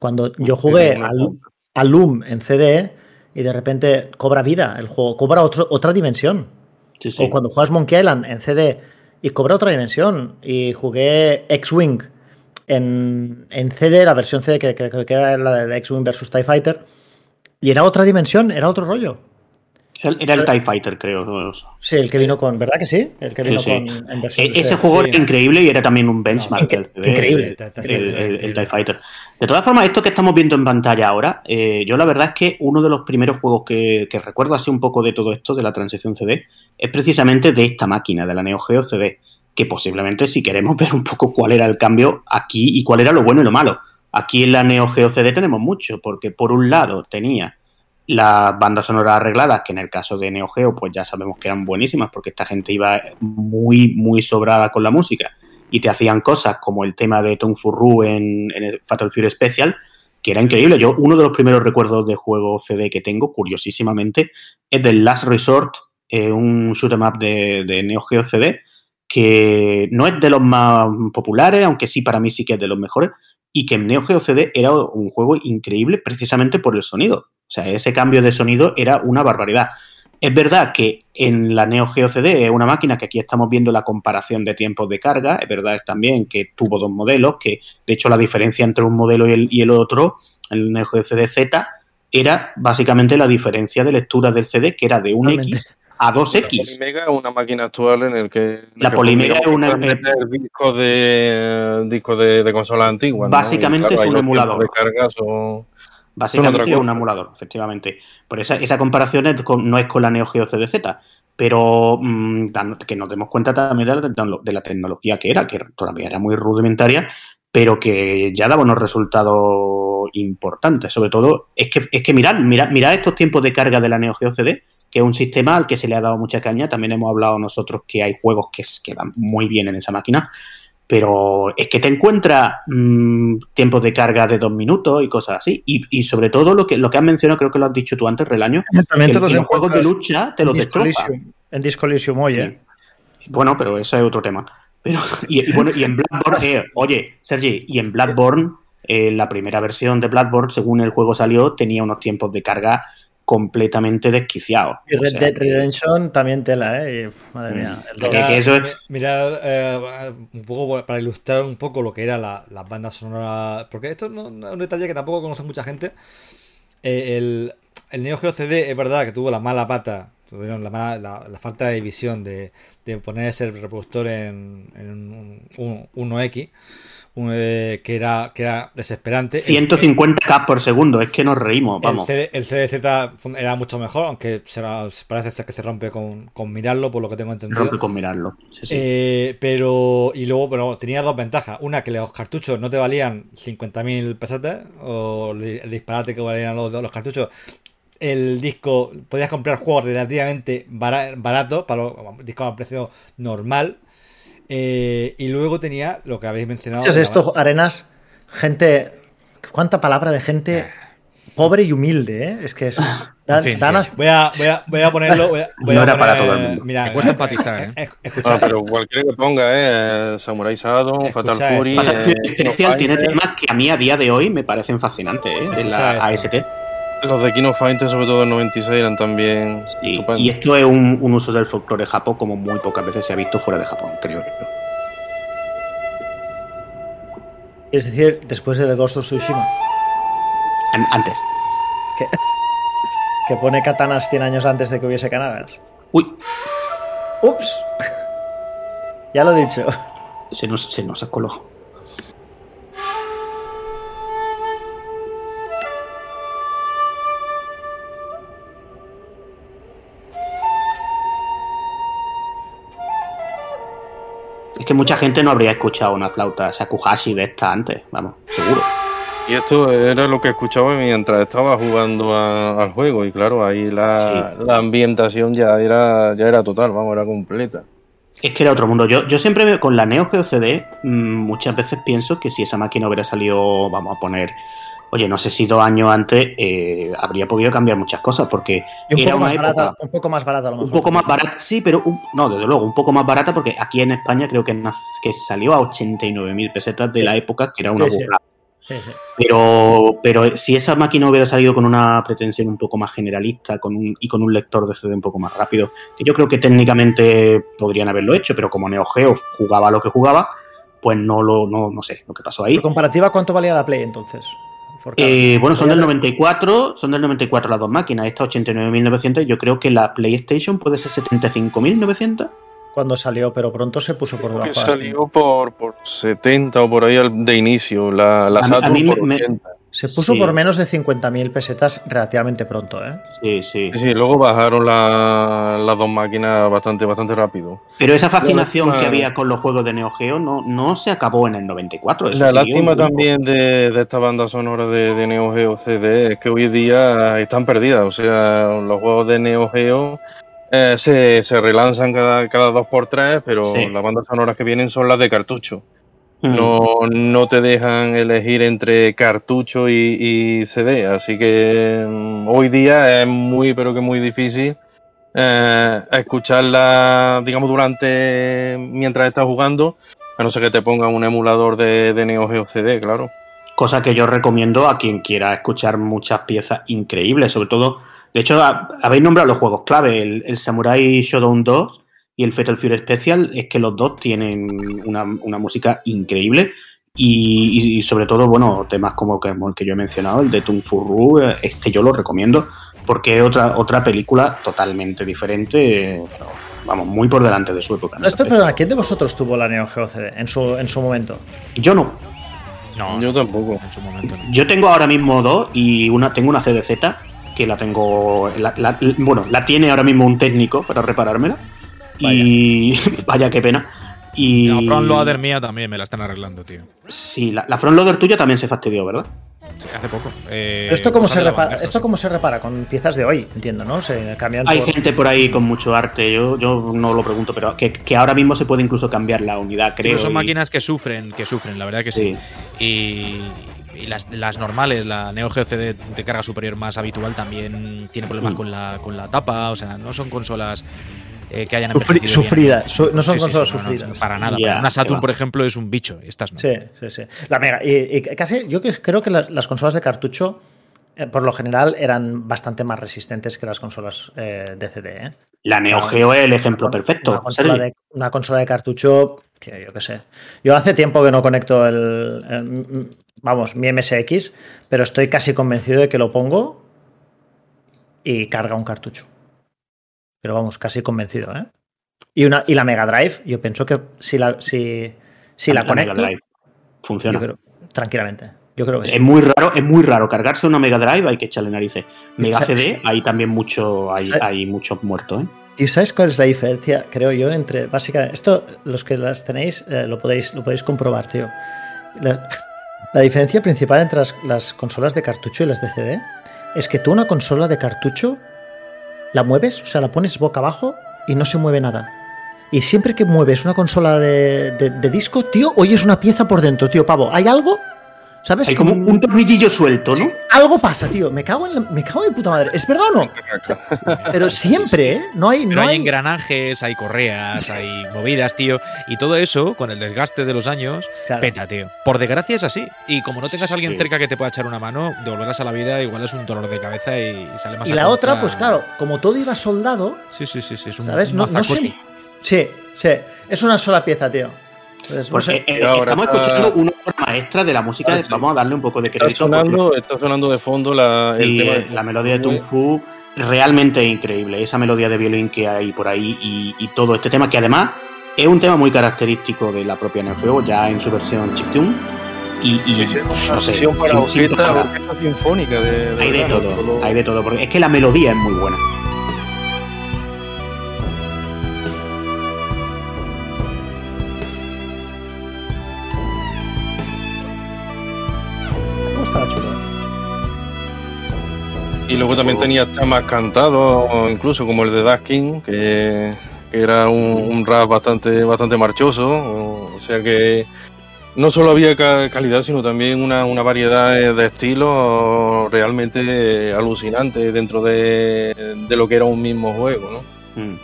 Speaker 3: Cuando yo jugué al, al Loom en CD y de repente cobra vida el juego, cobra otro- otra dimensión.
Speaker 4: Sí, sí.
Speaker 3: O cuando juegas Monkey Island en CD y cobra otra dimensión. Y jugué X-Wing en, en CD, la versión CD que creo que era la de X-Wing versus TIE Fighter. Y era otra dimensión, era otro rollo.
Speaker 4: Era el TIE Fighter, creo. ¿no?
Speaker 3: Sí, el que vino con, ¿verdad que sí? El que vino
Speaker 4: sí.
Speaker 3: con en versión
Speaker 4: E-
Speaker 3: de
Speaker 4: ese juego
Speaker 2: sí.
Speaker 4: era increíble y era también un benchmark del CD.
Speaker 3: increíble.
Speaker 4: El, el- el- el TIE Fighter. De todas formas, esto que estamos viendo en pantalla ahora, eh, yo la verdad es que uno de los primeros juegos que, que recuerdo así un poco de todo esto, de la transición CD, es precisamente de esta máquina, de la Neo Geo CD, que posiblemente si queremos [LAUGHS] ver un poco cuál era el cambio aquí y cuál era lo bueno y lo malo. Aquí en la Neo Geo CD tenemos mucho, porque por un lado tenía las bandas sonoras arregladas, que en el caso de Neo Geo, pues ya sabemos que eran buenísimas, porque esta gente iba muy, muy sobrada con la música, y te hacían cosas como el tema de Tom Furru en, en el Fatal Fury Special, que era increíble. Yo, uno de los primeros recuerdos de juego CD que tengo, curiosísimamente, es del Last Resort, eh, un shoot 'em up de, de Neo Geo CD, que no es de los más populares, aunque sí para mí sí que es de los mejores, y que en Neo Geo CD era un juego increíble precisamente por el sonido. O sea, ese cambio de sonido era una barbaridad. Es verdad que en la Neo Geo CD es una máquina que aquí estamos viendo la comparación de tiempos de carga. Es verdad también que tuvo dos modelos, que de hecho la diferencia entre un modelo y el, y el otro, el Neo Geo CD Z, era básicamente la diferencia de lectura del CD, que era de un X a 2X.
Speaker 5: La Polymega es una máquina actual en el que...
Speaker 4: La Polymega es una...
Speaker 5: discos de, disco de, de consola antigua.
Speaker 4: Básicamente
Speaker 5: ¿no?
Speaker 4: es un emulador.
Speaker 5: De cargas o...
Speaker 4: Básicamente es un emulador, efectivamente. Por esa, esa comparación es con, no es con la Neo Geo CDZ, pero mmm, que nos demos cuenta también de la, de la, tecnología que era, que todavía era muy rudimentaria, pero que ya daba unos resultados importantes. Sobre todo, es que, es que mirad, mirad, mirad estos tiempos de carga de la Neo Geo CD, que es un sistema al que se le ha dado mucha caña. También hemos hablado nosotros que hay juegos que, que van muy bien en esa máquina, pero es que te encuentras mmm, tiempos de carga de dos minutos y cosas así. Y, y, sobre todo lo que, lo que has mencionado, creo que lo has dicho tú antes, Relaño,
Speaker 3: También
Speaker 4: que
Speaker 3: te los
Speaker 4: los juegos de lucha te los destroza.
Speaker 3: En Disco Elysium, oye.
Speaker 4: Sí. Bueno, pero eso es otro tema. Pero, y, y, bueno, y en Bloodborne, eh, oye, Sergi, y en Bloodborne, eh, la primera versión de Bloodborne, según el juego salió, tenía unos tiempos de carga completamente desquiciado.
Speaker 3: Y Red o sea, Dead Redemption también tela, ¿eh? Y, madre mía.
Speaker 2: El que, que eso es... Mira, eh, un poco para ilustrar un poco lo que era la, la banda sonora, porque esto no, no, es un detalle que tampoco conoce mucha gente. Eh, el, el Neo Geo CD es verdad que tuvo la mala pata, tuvieron la, mala, la, la falta de visión de, de, poner ese reproductor en, en un, un 1X un, eh, que, era, que era desesperante.
Speaker 4: 150k por segundo, es que nos reímos, vamos.
Speaker 2: El, el CDZ era mucho mejor, aunque se, parece ser que se rompe con, con, mirarlo, por lo que tengo entendido.
Speaker 4: Rompe con mirarlo, sí, sí.
Speaker 2: Eh, pero, y luego, pero tenía dos ventajas. Una, que los cartuchos no te valían 50.000 pesetas, o el disparate que valían los, los cartuchos el disco, podías comprar juegos relativamente baratos para los discos a precio normal. Eh, y luego tenía lo que habéis mencionado.
Speaker 3: ¿Qué es esto, Arenas? Gente. ¿Cuánta palabra de gente pobre y humilde? ¿eh? Es que es. Dan,
Speaker 2: en fin, danas... voy, a, voy, a, voy, a, ponerlo. Voy a, [LAUGHS] voy
Speaker 4: no
Speaker 2: a
Speaker 4: era
Speaker 2: poner,
Speaker 4: para todo el mundo.
Speaker 2: Mira,
Speaker 1: Me cuesta empatizar, ¿eh?
Speaker 5: Ah, pero cualquiera que ponga, ¿eh? Samurai Shadow, Fatal Fury.
Speaker 4: Fatal Fury eh, tiene temas que a mí a día de hoy me parecen fascinantes, ¿eh? De la AST.
Speaker 5: Los de Kino Fighter, sobre todo en 96, eran también.
Speaker 4: Sí, y esto es un, un, uso del folclore de Japón como muy pocas veces se ha visto fuera de Japón, creo yo.
Speaker 3: Es decir, después de The Ghost of Tsushima.
Speaker 4: Antes.
Speaker 3: Que, [LAUGHS] que pone katanas 100 años antes de que hubiese kanadas.
Speaker 4: Uy.
Speaker 3: Ups. [LAUGHS] ya lo he dicho.
Speaker 4: Se nos, se nos coló. Que mucha gente no habría escuchado una flauta Shakuhashi de esta antes, vamos, seguro.
Speaker 5: Y esto era lo que escuchaba mientras estaba jugando a, al juego, y claro, ahí la, sí. la, ambientación ya era, ya era total, vamos, era completa.
Speaker 4: Es que era otro mundo. Yo, yo siempre me, con la Neo Geo CD mmm, muchas veces pienso que si esa máquina hubiera salido, vamos a poner, oye, no sé si dos años antes, eh, habría podido cambiar muchas cosas, porque
Speaker 3: un
Speaker 4: era una
Speaker 3: época...
Speaker 4: Barata,
Speaker 3: un poco más barata, a lo mejor.
Speaker 4: Un poco más barata, sí, pero un, no, desde luego, un poco más barata, porque aquí en España creo que, que salió a 89.000 pesetas de la época, que era una
Speaker 3: Sí.
Speaker 4: Pero, pero si esa máquina hubiera salido con una pretensión un poco más generalista con un, y con un lector de CD un poco más rápido, que yo creo que técnicamente podrían haberlo hecho, pero como Neo Geo jugaba lo que jugaba, pues no lo no, no sé lo que pasó ahí.
Speaker 3: Por comparativa, ¿cuánto valía la Play entonces?
Speaker 4: Eh, bueno, son del 94, son del 94 las dos máquinas, esta 89.900, yo creo que la PlayStation puede ser 75.900
Speaker 3: cuando salió, pero pronto se puso por debajo.
Speaker 5: Salió por, por 70 o por ahí de inicio, la, la
Speaker 4: a,
Speaker 5: Saturn
Speaker 4: a mí
Speaker 5: por
Speaker 4: me,
Speaker 5: 80.
Speaker 3: Se puso
Speaker 4: Sí.
Speaker 3: por menos de 50.000 pesetas relativamente pronto, ¿eh?
Speaker 4: Sí, sí.
Speaker 5: Sí, sí, luego bajaron la- las dos máquinas bastante, bastante rápido.
Speaker 4: Pero esa fascinación
Speaker 5: lástima-
Speaker 4: que había con los juegos de Neo Geo no, no se acabó en el 94. Eso
Speaker 5: La lástima también de, de esta banda sonora de, de Neo Geo CD es que hoy día están perdidas. O sea, los juegos de Neo Geo eh, se, se relanzan cada, cada dos por tres, pero
Speaker 4: Sí.
Speaker 5: las bandas sonoras que vienen son las de cartucho. No, no te dejan elegir entre cartucho y, y CD. Así que mm, hoy día es muy, pero que muy difícil eh, escucharla, digamos, durante mientras estás jugando, a no ser que te pongan un emulador de, de Neo Geo CD, claro.
Speaker 4: Cosa que yo recomiendo a quien quiera escuchar muchas piezas increíbles, sobre todo, de hecho, ha- habéis nombrado los juegos clave, el, el Samurai Shodown 2 y el Fatal Fury Special, es que los dos tienen una, una música increíble y, y sobre todo, bueno, temas como que, el que yo he mencionado, el de Tung Fu Ru, este yo lo recomiendo porque es otra, otra película totalmente diferente, pero, vamos, muy por delante de su época.
Speaker 3: No, esto, perdona, ¿quién de vosotros tuvo la Neo Geo CD en su, en su momento?
Speaker 4: Yo no,
Speaker 1: No,
Speaker 5: Yo tampoco.
Speaker 1: en su momento no.
Speaker 4: Yo tengo ahora mismo dos y una tengo una CDZ que la tengo, la- la- bueno, la tiene ahora mismo un técnico para reparármela y [LAUGHS] vaya qué pena. Y
Speaker 1: La Front Loader mía también me la están arreglando, tío.
Speaker 4: sí, la, la front loader tuya también se fastidió, ¿verdad?
Speaker 1: Sí, hace poco. Eh,
Speaker 3: Pero esto cómo se repara, esto cómo se repara con piezas de hoy, entiendo, ¿no? Se cambian
Speaker 4: Hay
Speaker 3: por-
Speaker 4: gente por ahí con mucho arte, yo, yo no lo pregunto, pero que, que ahora mismo se puede incluso cambiar la unidad, creo.
Speaker 1: pero son
Speaker 4: y-
Speaker 1: máquinas que sufren, que sufren, la verdad que sí. Y, y las, las normales, la Neo CD de carga superior más habitual también tiene problemas
Speaker 4: Mm.
Speaker 1: con la, con la tapa, o sea, no son consolas eh, que hayan
Speaker 3: Sufri-
Speaker 1: envejecido bien.
Speaker 3: sufridas, su- no son
Speaker 1: Sí, sí,
Speaker 3: consolas
Speaker 1: sí, no, no,
Speaker 3: sufridas.
Speaker 1: para nada. Una Saturn, por ejemplo, es un bicho. Estas no.
Speaker 3: Sí, sí, sí. La Mega. Y, y casi, yo creo que las, las consolas de cartucho, eh, por lo general, eran bastante más resistentes que las consolas eh, de CD. ¿eh?
Speaker 4: La Neo Geo es el ejemplo
Speaker 3: Una
Speaker 4: perfecto.
Speaker 3: consola,
Speaker 4: Sergi.
Speaker 3: de, una consola de cartucho, que yo qué sé. Yo hace tiempo que no conecto el, el- vamos, mi MSX, pero estoy casi convencido de que lo pongo y carga un cartucho. Pero vamos, casi convencido, ¿eh? Y, una, y la Mega Drive, yo pienso que si la, si, si la,
Speaker 4: Mega
Speaker 3: conecto,
Speaker 4: Drive. Funciona.
Speaker 3: yo creo- tranquilamente. Yo creo que sí.
Speaker 4: Es muy raro, es muy raro cargarse una Mega Drive, hay que echarle narices. Mega
Speaker 3: Sí,
Speaker 4: CD,
Speaker 3: sí.
Speaker 4: hay también mucho, hay,
Speaker 3: Sí.
Speaker 4: hay muchos muertos, ¿eh?
Speaker 3: ¿Y sabes cuál es la diferencia, creo yo, entre básicamente esto, los que las tenéis, eh, lo podéis, lo podéis comprobar, tío. La, la diferencia principal entre las, las consolas de cartucho y las de CD es que tú una consola de cartucho la mueves, o sea, la pones boca abajo y no se mueve nada. Y siempre que mueves una consola de, de- de disco, tío, oyes una pieza por dentro, tío, pavo. ¿Hay algo? ¿Sabes?
Speaker 4: Hay como un tornillillo suelto, ¿no?
Speaker 3: Algo pasa, tío. Me cago en la, me cago en puta madre. ¿Es verdad o no? Pero siempre, ¿eh? No hay,
Speaker 1: Pero
Speaker 3: no
Speaker 1: hay
Speaker 3: hay,
Speaker 1: engranajes, hay correas, hay movidas, tío. Y todo eso, con el desgaste de los años,
Speaker 3: Claro.
Speaker 1: peta, tío. Por desgracia es así. Y como no tengas a alguien
Speaker 4: Sí.
Speaker 1: cerca que te pueda echar una mano, devolverlas a la vida igual es un dolor de cabeza y sale más
Speaker 3: Y
Speaker 1: a
Speaker 3: la otra, pues claro, como todo iba soldado,
Speaker 1: Sí, sí, sí, sí. Es un,
Speaker 3: ¿sabes?
Speaker 1: un
Speaker 3: No, no sé. Sí, sí. Es una sola pieza, tío.
Speaker 4: Porque
Speaker 3: sé.
Speaker 4: eh,
Speaker 5: Y ahora
Speaker 4: estamos
Speaker 5: está-
Speaker 4: escuchando [LAUGHS] una obra maestra de la música.
Speaker 5: Ah, sí.
Speaker 4: Vamos a darle un poco de
Speaker 5: Está
Speaker 4: crédito. porque-
Speaker 5: sonando, está sonando de fondo la, el
Speaker 4: y
Speaker 5: tema
Speaker 4: eh, la melodía de Tung Fu realmente increíble. Esa melodía de violín que hay por ahí y, y todo este tema, que además es un tema muy característico de la propia Neo Geo, ya en su versión chiptune. Y, y
Speaker 5: Sí, sí, una
Speaker 4: no sé,
Speaker 5: para orquesta, orquesta sinfónica de, de
Speaker 4: hay de
Speaker 5: verdad,
Speaker 4: todo, hay de todo, porque es que la melodía es muy buena.
Speaker 5: Luego también tenía temas cantados, incluso como el de Daft King, que, que era un, un rap bastante, bastante marchoso. O, o sea que no solo había ca- calidad, sino también una, una variedad de de estilos realmente alucinante dentro de, de lo que era un mismo juego, ¿no?
Speaker 4: Mm.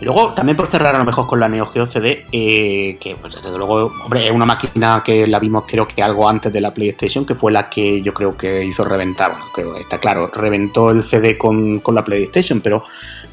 Speaker 4: Y luego, también por cerrar a lo mejor con la Neo Geo CD, eh, que pues, desde luego, hombre, es una máquina que la vimos creo que algo antes de la PlayStation, que fue la que yo creo que hizo reventar, bueno, creo, está claro, reventó el CD con, con la PlayStation, pero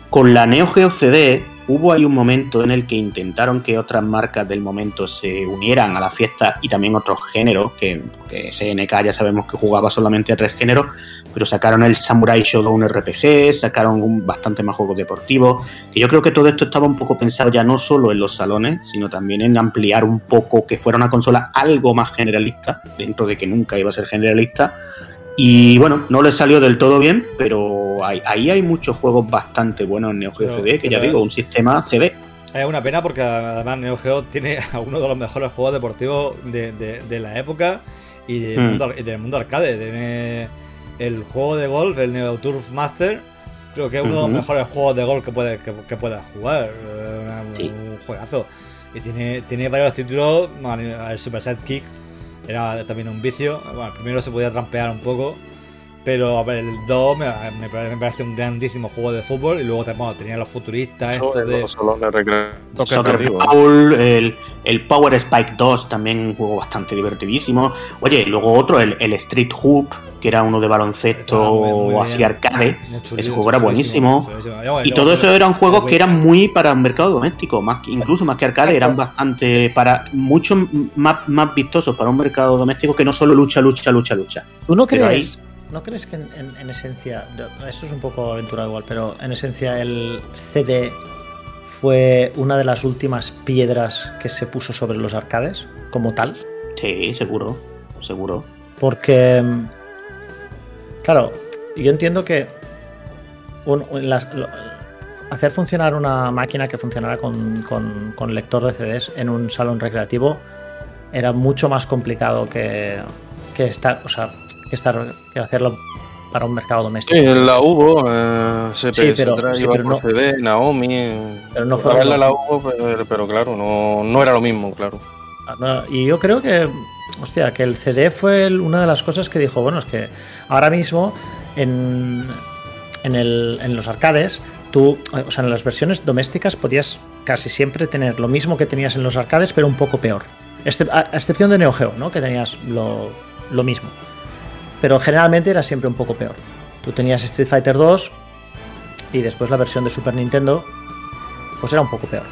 Speaker 4: con la Neo Geo CD hubo ahí un momento en el que intentaron que otras marcas del momento se unieran a la fiesta y también otros géneros, que, que SNK ya sabemos que jugaba solamente a tres géneros, pero sacaron el Samurai Shodown RPG, sacaron un, bastante más juegos deportivos, que yo creo que todo esto estaba un poco pensado ya no solo en los salones, sino también en ampliar un poco que fuera una consola algo más generalista, dentro de que nunca iba a ser generalista. Y bueno, no le salió del todo bien, pero ahí, ahí hay muchos juegos bastante buenos en Neo Geo
Speaker 2: Pero-
Speaker 4: CD, que ya digo, un sistema CD.
Speaker 2: Es una pena porque además Neo Geo tiene [LAUGHS] a uno de los mejores juegos deportivos de, de- de la época y del,
Speaker 4: Mm.
Speaker 2: mundo, y del mundo arcade. Tiene el juego de golf, el Neo Turf Master. Creo que es uno de los mejores juegos de golf que puedes que, que puedas jugar.
Speaker 4: Sí.
Speaker 2: Un juegazo. Y tiene, tiene varios títulos. El Super Sidekick era también un vicio. Bueno, primero se podía trampear un poco. Pero a ver, el 2 me, me parece, me parece un grandísimo juego de fútbol. Y luego bueno, tenía los futuristas. Estos
Speaker 5: de.
Speaker 4: Soccer el, el Power Spike 2, también un juego bastante divertidísimo. Oye, luego otro, el, el Street Hoop, que era uno de baloncesto
Speaker 2: Estaba muy- muy
Speaker 4: o así
Speaker 2: bien.
Speaker 4: arcade.
Speaker 2: Chulito,
Speaker 4: Ese juego era buenísimo. Y todo eso eran juegos que eran muy para el mercado doméstico, más que- incluso más que arcade, eran bastante para mucho más, más vistosos para un mercado doméstico que no solo lucha, lucha, lucha, lucha.
Speaker 3: ¿Tú no
Speaker 4: Pero
Speaker 3: crees, ¿no crees que en, en- en esencia, esto es un poco aventura igual, pero en esencia el CD fue una de las últimas piedras que se puso sobre los arcades como tal?
Speaker 4: Sí, seguro, seguro.
Speaker 3: Porque, mm, claro, yo entiendo que un- un- las- lo- hacer funcionar una máquina que funcionara con, con- con lector de CDs en un salón recreativo era mucho más complicado que, que estar, o sea, que estar, que hacerlo para un mercado doméstico.
Speaker 5: Sí, la hubo, eh, CPS
Speaker 3: Sí, pero- sí, pero no-
Speaker 5: CD, Naomi. eh,
Speaker 3: Pero no fue
Speaker 5: verla la hubo, pero, pero claro, no, no era lo mismo, claro.
Speaker 3: Ah, No, Y yo creo que, hostia, que el CD fue el- una de las cosas que dijo, bueno, es que ahora mismo en, en, el- en los arcades, tú, o sea, en las versiones domésticas podías casi siempre tener lo mismo que tenías en los arcades, pero un poco peor. A excepción de Neo Geo, ¿no? Que tenías lo, lo mismo. Pero generalmente era siempre un poco peor. Tú tenías Street Fighter 2 y después la versión de Super Nintendo, pues era un poco peor,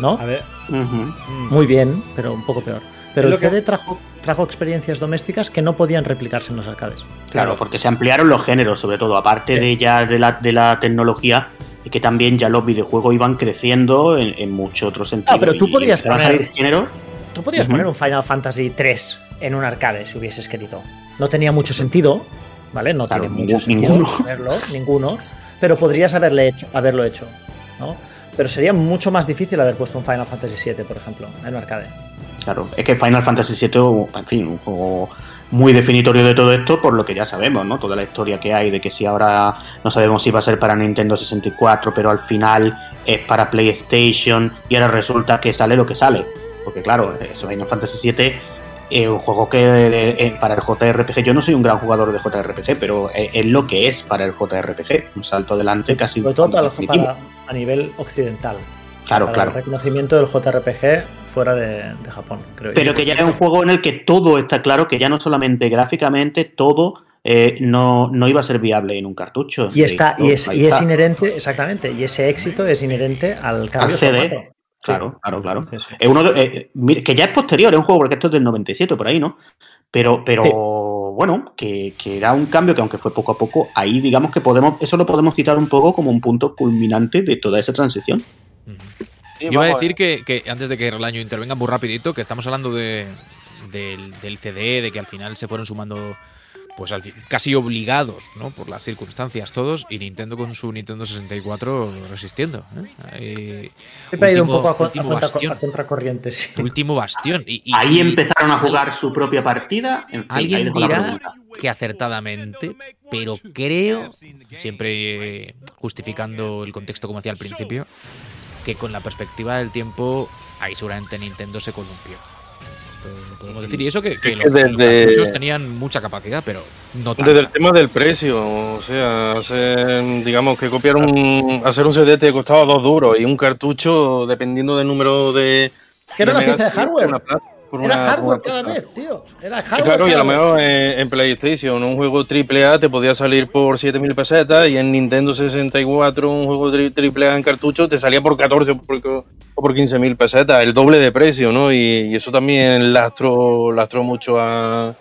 Speaker 3: ¿no?
Speaker 2: A ver. Mm,
Speaker 3: Muy bien, pero un poco peor. Pero el
Speaker 2: lo que-
Speaker 3: CD trajo, trajo experiencias domésticas que no podían replicarse en los arcades.
Speaker 4: Claro, porque se ampliaron los géneros, sobre todo, aparte de ya de la, de la tecnología, y que también ya los videojuegos iban creciendo en, en muchos otros sentidos.
Speaker 3: Ah, pero tú
Speaker 4: Y
Speaker 3: podrías poner-
Speaker 4: salir géneros.
Speaker 3: Tú podías
Speaker 4: Ujú.
Speaker 3: poner un Final Fantasy 3 en un arcade si hubieses querido. No tenía mucho sentido, ¿vale? No
Speaker 4: Claro,
Speaker 3: tiene mucho sentido
Speaker 4: ninguno.
Speaker 3: ponerlo, ninguno, pero podrías haberle hecho, haberlo hecho, ¿no? Pero sería mucho más difícil haber puesto un Final Fantasy 7, por ejemplo, en arcade.
Speaker 4: Claro, es que Final Fantasy VII, en fin, un juego muy definitorio de todo esto, por lo que ya sabemos, ¿no? Toda la historia que hay de que si ahora no sabemos si va a ser para Nintendo 64, pero al final es para PlayStation y ahora resulta que sale lo que sale. Porque claro, eso Final Fantasy VII es un juego que eh, para el JRPG, yo no soy un gran jugador de JRPG, pero es, es lo que es para el JRPG, un salto adelante casi
Speaker 3: Sobre todo para,
Speaker 4: definitivo.
Speaker 3: para- a nivel occidental.
Speaker 4: Claro,
Speaker 3: para
Speaker 4: claro.
Speaker 3: el reconocimiento del JRPG fuera de, de Japón, creo yo.
Speaker 4: Pero que ya es un juego en el que todo está claro, que ya no solamente gráficamente, todo eh, no, no iba a ser viable en un cartucho.
Speaker 3: Y está, y es, y es inherente, exactamente, y ese éxito es inherente al cambio
Speaker 4: Al CD.
Speaker 3: de formato.
Speaker 4: Claro, claro, claro.
Speaker 3: Sí, sí.
Speaker 4: Es uno de- eh, mira, que ya es posterior, es un juego porque esto es del 97 por ahí, ¿no? Pero, pero
Speaker 3: Sí.
Speaker 4: bueno, que, que era un cambio que aunque fue poco a poco, ahí digamos que podemos, eso lo podemos citar un poco como un punto culminante de toda esa transición.
Speaker 1: Yo iba a decir que, que antes de que Relaño intervenga muy rapidito, que estamos hablando de, del, del CD, de que al final se fueron sumando pues al fin- casi obligados, ¿no? Por las circunstancias todos, y Nintendo con su Nintendo 64 resistiendo. ¿eh? Ahí,
Speaker 3: Siempre ha ido un
Speaker 1: último-
Speaker 3: poco a,
Speaker 1: último
Speaker 3: contra-
Speaker 1: bastión.
Speaker 3: a contracorriente, sí.
Speaker 1: último bastión. Y, y-
Speaker 4: ahí
Speaker 1: y
Speaker 4: empezaron a jugar su propia partida. En fin, ahí
Speaker 1: Alguien dirá que acertadamente, pero creo, siempre eh, justificando el contexto como hacía al principio, que con la perspectiva del tiempo, ahí seguramente Nintendo se columpió. Esto lo podemos decir. Y eso que, que
Speaker 5: Es
Speaker 1: los,
Speaker 5: que
Speaker 1: los
Speaker 5: desde-
Speaker 1: cartuchos tenían mucha capacidad, pero no tanto.
Speaker 5: Desde el tema del precio, o sea, hacer, digamos que copiar un, hacer un CD te costaba dos duros y un cartucho, dependiendo del número de.
Speaker 3: Que era una pieza de hardware.
Speaker 5: una plaza, por
Speaker 3: Era
Speaker 5: una-
Speaker 3: hardware
Speaker 5: una
Speaker 3: cada vez, tío. Era hardware.
Speaker 5: claro, y a lo mejor en, en PlayStation un juego AAA te podía salir por 7.000 pesetas y en Nintendo 64 un juego AAA en cartucho te salía por 14 o por, por 15.000 pesetas, el doble de precio, ¿no? Y, y eso también lastró, lastró mucho a,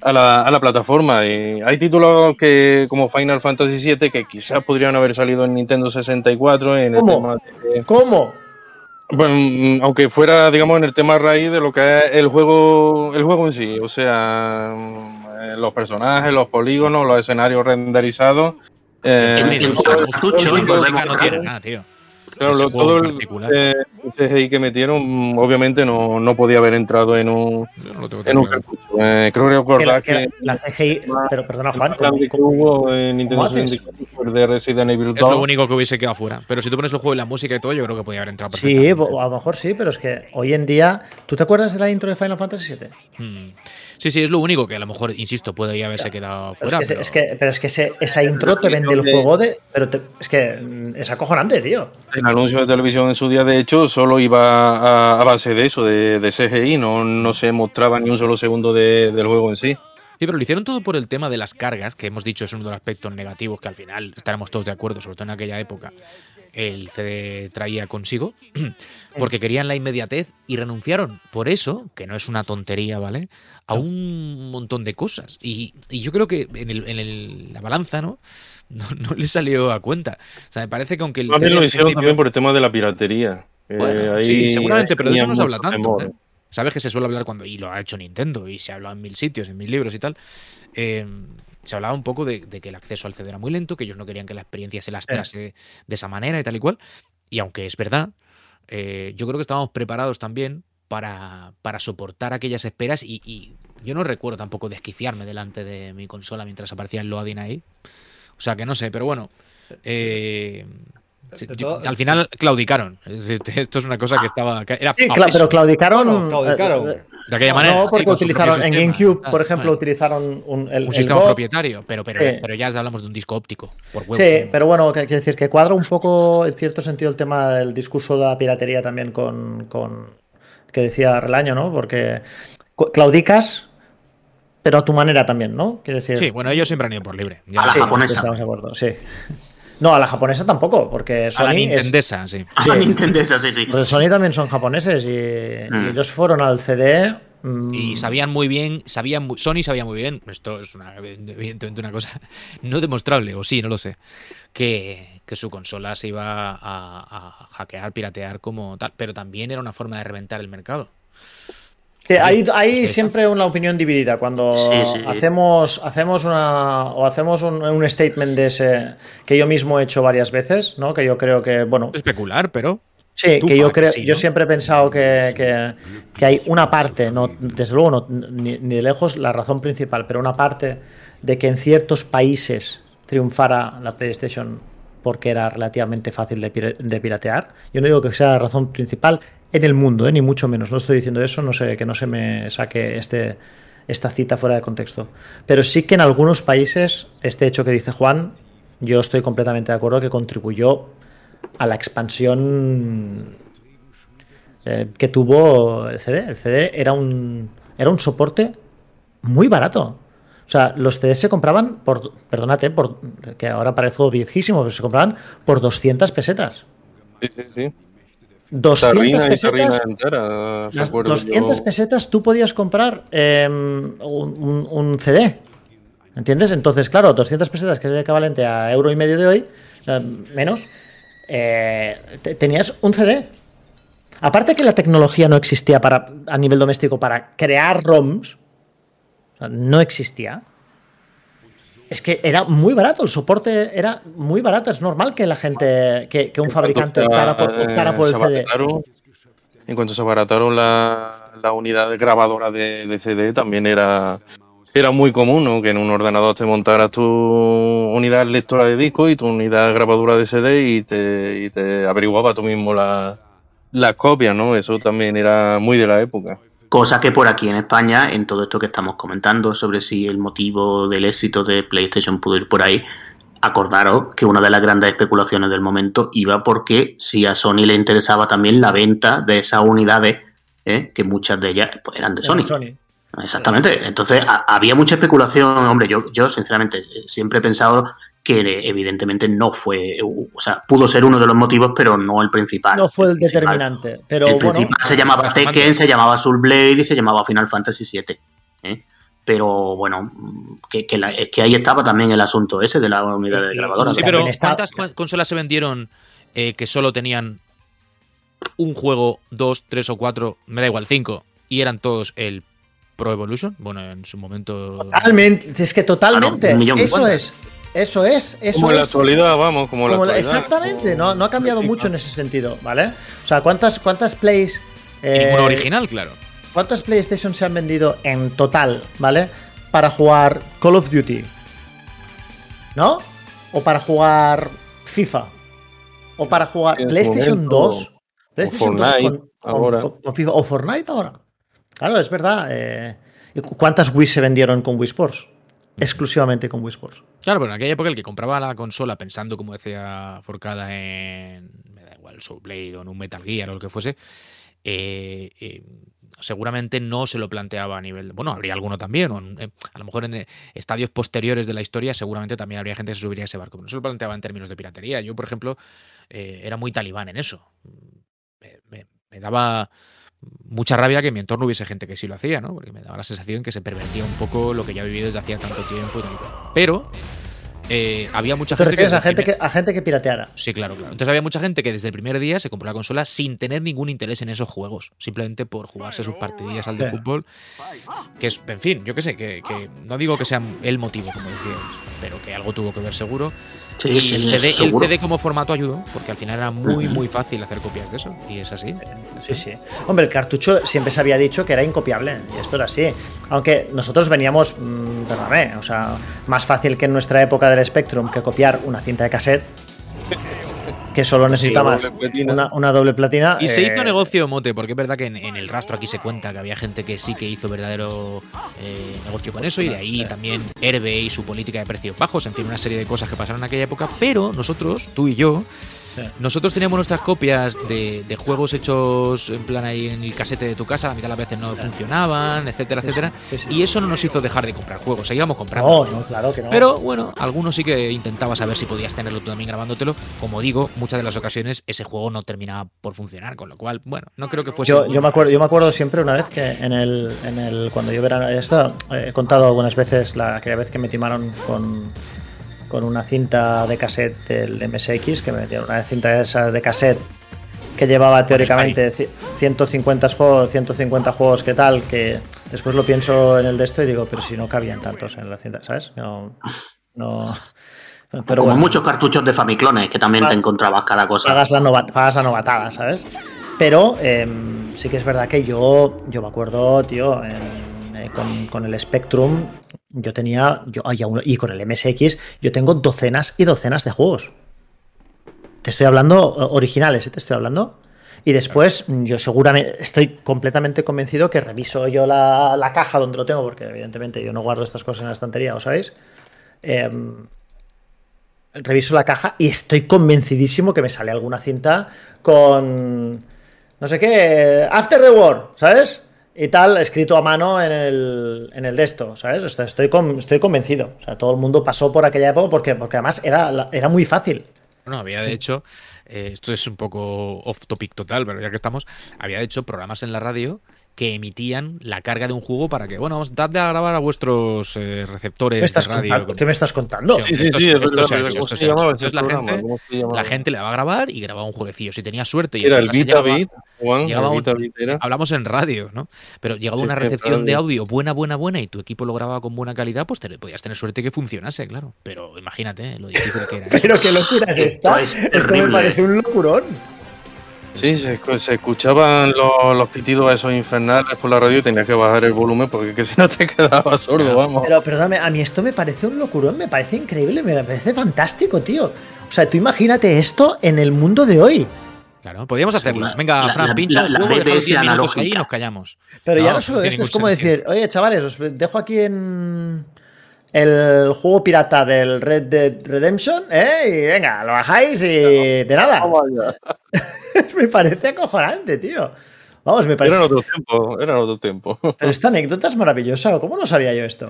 Speaker 5: a, la, a la plataforma. Y hay títulos que como Final Fantasy VII que quizás podrían haber salido en Nintendo 64 en el tema de,
Speaker 3: ¿Cómo?
Speaker 5: Bueno, mm, aunque fuera, digamos, en el tema raíz de lo que es el juego, el juego en sí, o sea, mm, eh, los personajes, los polígonos, los escenarios renderizados. eh,
Speaker 4: cartucho,
Speaker 1: no tiene nada, tío.
Speaker 5: Claro,
Speaker 1: ese
Speaker 5: lo-
Speaker 1: juego
Speaker 5: todo
Speaker 1: en
Speaker 5: el
Speaker 1: particular.
Speaker 5: eh, CGI que metieron, obviamente no, no podía haber entrado en un,
Speaker 1: no lo tengo tan
Speaker 5: en un. Eh, creo
Speaker 3: Que
Speaker 5: recordar
Speaker 3: que la-
Speaker 5: que,
Speaker 3: la CGI, pero perdona Juan,
Speaker 5: más
Speaker 3: ¿cómo-
Speaker 5: grande que hubo en Nintendo
Speaker 3: haces?
Speaker 5: 64 fue el de Resident Evil 2.
Speaker 1: Es lo único que hubiese quedado fuera. Pero si tú pones el juego y la música y todo, yo creo que podía haber entrado
Speaker 3: Sí, a lo mejor sí, pero es que hoy en día. ¿Tú te acuerdas de la intro de Final Fantasy VII?
Speaker 1: Mm. Sí, sí, es lo único que a lo mejor, insisto, puede ya haberse quedado
Speaker 3: Pero
Speaker 1: fuera.
Speaker 3: es que,
Speaker 1: pero-
Speaker 3: es que, pero es que ese- esa intro te vende el juego de. Pero te- es que mm, es acojonante, tío.
Speaker 5: El anuncio de televisión en su día, de hecho, solo iba a, a base de eso, de, de CGI, no, no se mostraba ni un solo segundo de- del juego en sí.
Speaker 1: Sí, pero lo hicieron todo por el tema de las cargas, que hemos dicho es uno de los aspectos negativos que al final estaremos todos de acuerdo, sobre todo en aquella época, el CD traía consigo, [CLEARS THROAT] porque querían la inmediatez y renunciaron por eso, que no es una tontería, ¿vale? A un montón de cosas. Y, y yo creo que en, el- en el- la balanza, ¿no? [LAUGHS] ¿no? no le salió a cuenta. O sea, me parece que aunque el CD
Speaker 5: lo hicieron
Speaker 1: principio-
Speaker 5: también por el tema de la piratería. Eh,
Speaker 1: Bueno,
Speaker 5: ahí-
Speaker 1: sí, seguramente, pero de eso no se habla tanto. ¿eh? Sabes que se suele hablar cuando, y lo ha hecho Nintendo, y se habla en mil sitios, en mil libros y tal. eh, se hablaba un poco de, de que el acceso al CD era muy lento, que ellos no querían que la experiencia se lastrase de esa manera y tal y cual. Y aunque es verdad, eh, yo creo que estábamos preparados también para, para soportar aquellas esperas. Y, y yo no recuerdo tampoco desquiciarme delante de mi consola mientras aparecía el loading ahí. O sea que no sé, pero bueno. eh, yo- al final claudicaron. [LAUGHS] Esto es una cosa que estaba. que Era
Speaker 3: Sí,
Speaker 1: a
Speaker 3: cla-
Speaker 1: peso,
Speaker 3: pero claudicaron.
Speaker 2: Bueno, claudicaron.
Speaker 3: eh,
Speaker 1: de aquella
Speaker 3: no,
Speaker 1: manera. sí,
Speaker 3: porque utilizaron en GameCube, por ejemplo,
Speaker 1: bueno,
Speaker 3: utilizaron un, el,
Speaker 1: un
Speaker 3: el
Speaker 1: sistema propietario, pero, pero,
Speaker 3: Sí.
Speaker 1: pero ya hablamos de un disco óptico. Por huevos.
Speaker 3: Sí, pero bueno, quiero decir que cuadra un poco, en cierto sentido, el tema del discurso de la piratería también con, con que decía Relaño, ¿no? Porque claudicas, pero a tu manera también, ¿no? Quiero decir.
Speaker 1: Sí, bueno, ellos siempre han ido por libre. Ya
Speaker 4: A la
Speaker 3: sí,
Speaker 4: japonesa.
Speaker 3: Estamos de acuerdo, sí. No, a la japonesa tampoco, porque
Speaker 1: a
Speaker 3: Sony
Speaker 1: la
Speaker 3: es-
Speaker 1: Nintendesa, sí.
Speaker 4: A la Nintendesa, sí, sí.
Speaker 3: los de Sony también son japoneses y, y
Speaker 4: Mm.
Speaker 3: ellos fueron al CD. mm,
Speaker 1: Y sabían muy bien, sabían Sony sabía muy bien, esto es una, evidentemente una cosa [LAUGHS] no demostrable, o sí, no lo sé, que, que su consola se iba a, a hackear, piratear como tal, pero también era una forma de reventar el mercado.
Speaker 3: Que hay, siempre una opinión dividida cuando
Speaker 4: Sí, sí.
Speaker 3: hacemos hacemos una o hacemos un, un statement de ese que yo mismo he hecho varias veces, ¿no? Que yo creo que bueno,
Speaker 1: Especular, pero
Speaker 3: sí, que yo creo,
Speaker 1: sí,
Speaker 3: yo siempre he pensado que, que- que hay una parte, no, desde luego no, ni, ni de lejos la razón principal, pero una parte de que en ciertos países triunfara la PlayStation porque era relativamente fácil de piratear. Yo no digo que sea la razón principal en el mundo, ¿eh? ni mucho menos. No estoy diciendo eso, no sé, que no se me saque este, esta cita fuera de contexto. Pero sí que en algunos países, este hecho que dice Juan, yo estoy completamente de acuerdo que contribuyó a la expansión eh, que tuvo el CD. El CD era un, era un soporte muy barato. O sea, los CDs se compraban por, perdónate, por, que ahora parezco viejísimo, pero se compraban por 200 pesetas.
Speaker 5: Sí, sí, sí.
Speaker 3: 200
Speaker 5: Tarrina y tarrina
Speaker 3: pesetas.
Speaker 5: entera.
Speaker 3: Las
Speaker 5: recuerdo
Speaker 3: 200
Speaker 5: yo.
Speaker 3: pesetas tú podías comprar eh, un, un- CD. ¿Entiendes? Entonces, claro, 200 pesetas, que es el equivalente a euro y medio de hoy, eh, menos, eh, te- tenías un CD. Aparte que la tecnología no existía para, a nivel doméstico para crear ROMs, o sea, no existía. Es que era muy barato, el soporte era muy barato. Es normal que la gente, que, que un
Speaker 5: En
Speaker 3: fabricante optara por, optara por el CD.
Speaker 5: En cuanto se abarataron la, la unidad grabadora de, de CD, también era, era muy común ¿no? que en un ordenador te montaras tu unidad lectora de disco y tu unidad grabadora de CD y te, y te averiguaba tú mismo la- las copias, ¿no? Eso también era muy de la época.
Speaker 4: Cosa que por aquí en España, en todo esto que estamos comentando sobre si el motivo del éxito de PlayStation pudo ir por ahí, acordaros que una de las grandes especulaciones del momento iba porque si a Sony le interesaba también la venta de esas unidades, ¿eh? que muchas de ellas pues, eran de Sony. Exactamente. Entonces a- había mucha especulación, hombre. Yo, yo sinceramente eh, siempre he pensado que evidentemente no fue, o sea, pudo ser uno de los motivos, pero no el principal.
Speaker 3: No fue el determinante. Pero
Speaker 4: el
Speaker 3: bueno,
Speaker 4: principal se llamaba Tekken, se llamaba Soul Blade y se llamaba Final Fantasy VII. ¿eh? Pero bueno, que, que la- es que ahí estaba también el asunto ese de la unidad de grabadora.
Speaker 1: Sí, pero ¿cuántas con- consolas se vendieron eh, que solo tenían un juego, dos, tres o cuatro, me da igual, cinco, y eran todos el Pro Evolution? Bueno, en su momento...
Speaker 3: Totalmente, es que totalmente.
Speaker 4: Claro,
Speaker 3: eso es. Eso es, eso
Speaker 5: como en la
Speaker 3: es.
Speaker 5: actualidad, vamos, como, la
Speaker 3: Como la-
Speaker 5: actualidad.
Speaker 3: exactamente, no, no ha cambiado mucho en ese sentido, ¿vale? O sea, ¿cuántas, cuántas plays... Eh,
Speaker 1: original, claro.
Speaker 3: ¿Cuántos PlayStation se han vendido en total, ¿vale? Para jugar Call of Duty. ¿No? O para jugar FIFA. O para jugar
Speaker 5: su
Speaker 3: PlayStation
Speaker 5: momento,
Speaker 3: 2. PlayStation 2
Speaker 5: Fortnite, ahora.
Speaker 3: con- con FIFA. O Fortnite ahora. Claro, es verdad. eh, ¿y cu- ¿Cuántas Wii se vendieron con Wii Sports? Exclusivamente con Wii Sports.
Speaker 1: Claro, pero en aquella época el que compraba la consola pensando, como decía Forcada, en. Me da igual, Soul Blade o en un Metal Gear o lo que fuese. eh, eh, seguramente no se lo planteaba a nivel. Bueno, habría alguno también. o en- eh, a lo mejor en estadios posteriores de la historia, seguramente también habría gente que se subiría a ese barco. Pero no se lo planteaba en términos de piratería. Yo, por ejemplo, era muy talibán en eso. Me daba mucha rabia que en mi entorno hubiese gente que sí lo hacía, ¿no? Porque me daba la sensación que se pervertía un poco lo que ya vivido desde hacía tanto tiempo. Pero eh, había mucha
Speaker 3: ¿Te
Speaker 1: gente que.
Speaker 3: a gente,
Speaker 1: primer-
Speaker 3: que, a gente que pirateara?
Speaker 1: Sí, claro, claro. Entonces había mucha gente que desde el primer día se compró la consola sin tener ningún interés en esos juegos, simplemente por jugarse sus partidillas al de
Speaker 3: Sí.
Speaker 1: fútbol. Que es, en fin, yo qué sé, que, que no digo que sea el motivo, como decíais, pero que algo tuvo que ver seguro.
Speaker 4: Sí,
Speaker 1: y el, CD, el
Speaker 4: seguro.
Speaker 1: CD como formato ayudó, porque al final era muy, muy fácil hacer copias de eso, y es así.
Speaker 3: Sí, sí. Hombre, el cartucho siempre se había dicho que era incopiable, y esto era así. Aunque nosotros veníamos, mm, perdóname, o sea, más fácil que en nuestra época del Spectrum que copiar una cinta de cassette, que solo necesitabas
Speaker 5: doble platina.
Speaker 3: una, una doble platina.
Speaker 1: Y se
Speaker 3: eh,
Speaker 1: hizo negocio mote, porque es verdad que en, en el rastro aquí se cuenta que había gente que sí que hizo verdadero eh, negocio con eso, y de ahí también Herbe y su política de precios bajos, en fin, una serie de cosas que pasaron en aquella época, pero nosotros, tú y yo,
Speaker 3: Sí.
Speaker 1: nosotros teníamos nuestras copias de, de juegos hechos en plan ahí en el casete de tu casa, la mitad de las veces no funcionaban, etcétera,
Speaker 3: Sí,
Speaker 1: etcétera,
Speaker 3: sí,
Speaker 1: y eso no nos hizo dejar de comprar juegos, seguíamos comprando.
Speaker 3: No, no, claro que no.
Speaker 1: Pero bueno, algunos sí que intentabas saber si podías tenerlo tú también grabándotelo. Como digo, muchas de las ocasiones ese juego no terminaba por funcionar, con lo cual, bueno, no creo que fuese.
Speaker 3: Yo, yo me acuerdo, yo me acuerdo siempre una vez que en el, en el cuando yo verano esto eh, he contado algunas veces la aquella vez que me timaron con, con una cinta de cassette del MSX, que me metieron una cinta esa de cassette que llevaba teóricamente ci- 150 juegos, 150 juegos que tal, que después lo pienso en el de esto y digo, pero si no cabían tantos en la cinta, ¿sabes? No, no pero
Speaker 4: Como
Speaker 3: bueno.
Speaker 4: muchos cartuchos de Famiclones, que también
Speaker 3: Ah.
Speaker 4: te encontrabas cada cosa.
Speaker 3: pagas la, nova- pagas la novatada, ¿sabes? Pero em, sí que es verdad que yo, yo me acuerdo, tío, en- eh, con, con el Spectrum, yo tenía, yo, y con el MSX, yo tengo docenas y docenas de juegos. Te estoy hablando, eh, originales, ¿eh? te estoy hablando. Y después, yo seguramente, estoy completamente convencido que reviso yo la, la caja donde lo tengo, porque evidentemente yo no guardo estas cosas en la estantería, ¿os sabéis? Em, reviso la caja y estoy convencidísimo que me sale alguna cinta con no sé qué, After the War, ¿sabes? Y tal, escrito a mano en el, en el de esto, ¿sabes? Estoy, estoy convencido. O sea, todo el mundo pasó por aquella época porque, porque además era, era muy fácil.
Speaker 1: No, había de hecho, eh, esto es un poco off topic total, pero ya que estamos, había de hecho programas en la radio que emitían la carga de un juego para que, bueno, dadle a grabar a vuestros eh, receptores
Speaker 3: ¿Qué me estás,
Speaker 1: de radio.
Speaker 3: contando? ¿Qué me estás contando?
Speaker 1: Sí,
Speaker 5: Sí, sí,
Speaker 1: Esto
Speaker 5: sí,
Speaker 1: se-
Speaker 5: es
Speaker 1: esto
Speaker 5: verdad,
Speaker 1: se ha
Speaker 5: pero
Speaker 1: hecho,
Speaker 5: ¿cómo
Speaker 1: esto
Speaker 5: se
Speaker 1: se ha hecho.
Speaker 5: llamaba ese
Speaker 1: Entonces la gente, le daba a grabar y grababa un jueguecillo. Si tenía suerte y
Speaker 5: Era el Vita
Speaker 1: llegaba-
Speaker 5: Beat, Juan,
Speaker 1: llegaba
Speaker 5: el
Speaker 1: un-
Speaker 5: Beat era.
Speaker 1: hablamos en radio, ¿no? Pero llegaba
Speaker 5: Sí,
Speaker 1: una recepción de audio buena, buena, buena y tu equipo lo grababa con buena calidad, pues te, podías tener suerte que funcionase, claro. Pero imagínate ¿eh? lo difícil que era. eso. [LAUGHS]
Speaker 3: Pero qué locura es esta.
Speaker 4: Esto es
Speaker 3: Esto me parece un locurón.
Speaker 5: Sí, se, escu- se escuchaban los, los pitidos esos infernales por la radio y tenías que bajar el volumen porque que [LAUGHS] si no te quedabas sordo, vamos.
Speaker 3: Pero perdóname, a mí esto me parece un locurón, me parece increíble, me parece fantástico, tío. O sea, tú imagínate esto en el mundo de hoy.
Speaker 1: Claro, podríamos hacerlo.
Speaker 4: La-
Speaker 1: Venga,
Speaker 4: la-
Speaker 1: Fran,
Speaker 4: la-
Speaker 1: pincha
Speaker 4: la- la
Speaker 1: 10 minutos ahí y nos callamos.
Speaker 3: Pero ya no solo esto, es como
Speaker 1: sentido.
Speaker 3: decir, oye, chavales, os dejo aquí en el juego pirata del Red Dead Redemption, ¿eh? Y venga, lo bajáis y de nada. [LAUGHS] Me parece acojonante, tío. Vamos, me parece.
Speaker 5: Eran otros tiempos, eran otros tiempos.
Speaker 3: Pero esta anécdota es maravillosa. ¿Cómo no sabía yo esto?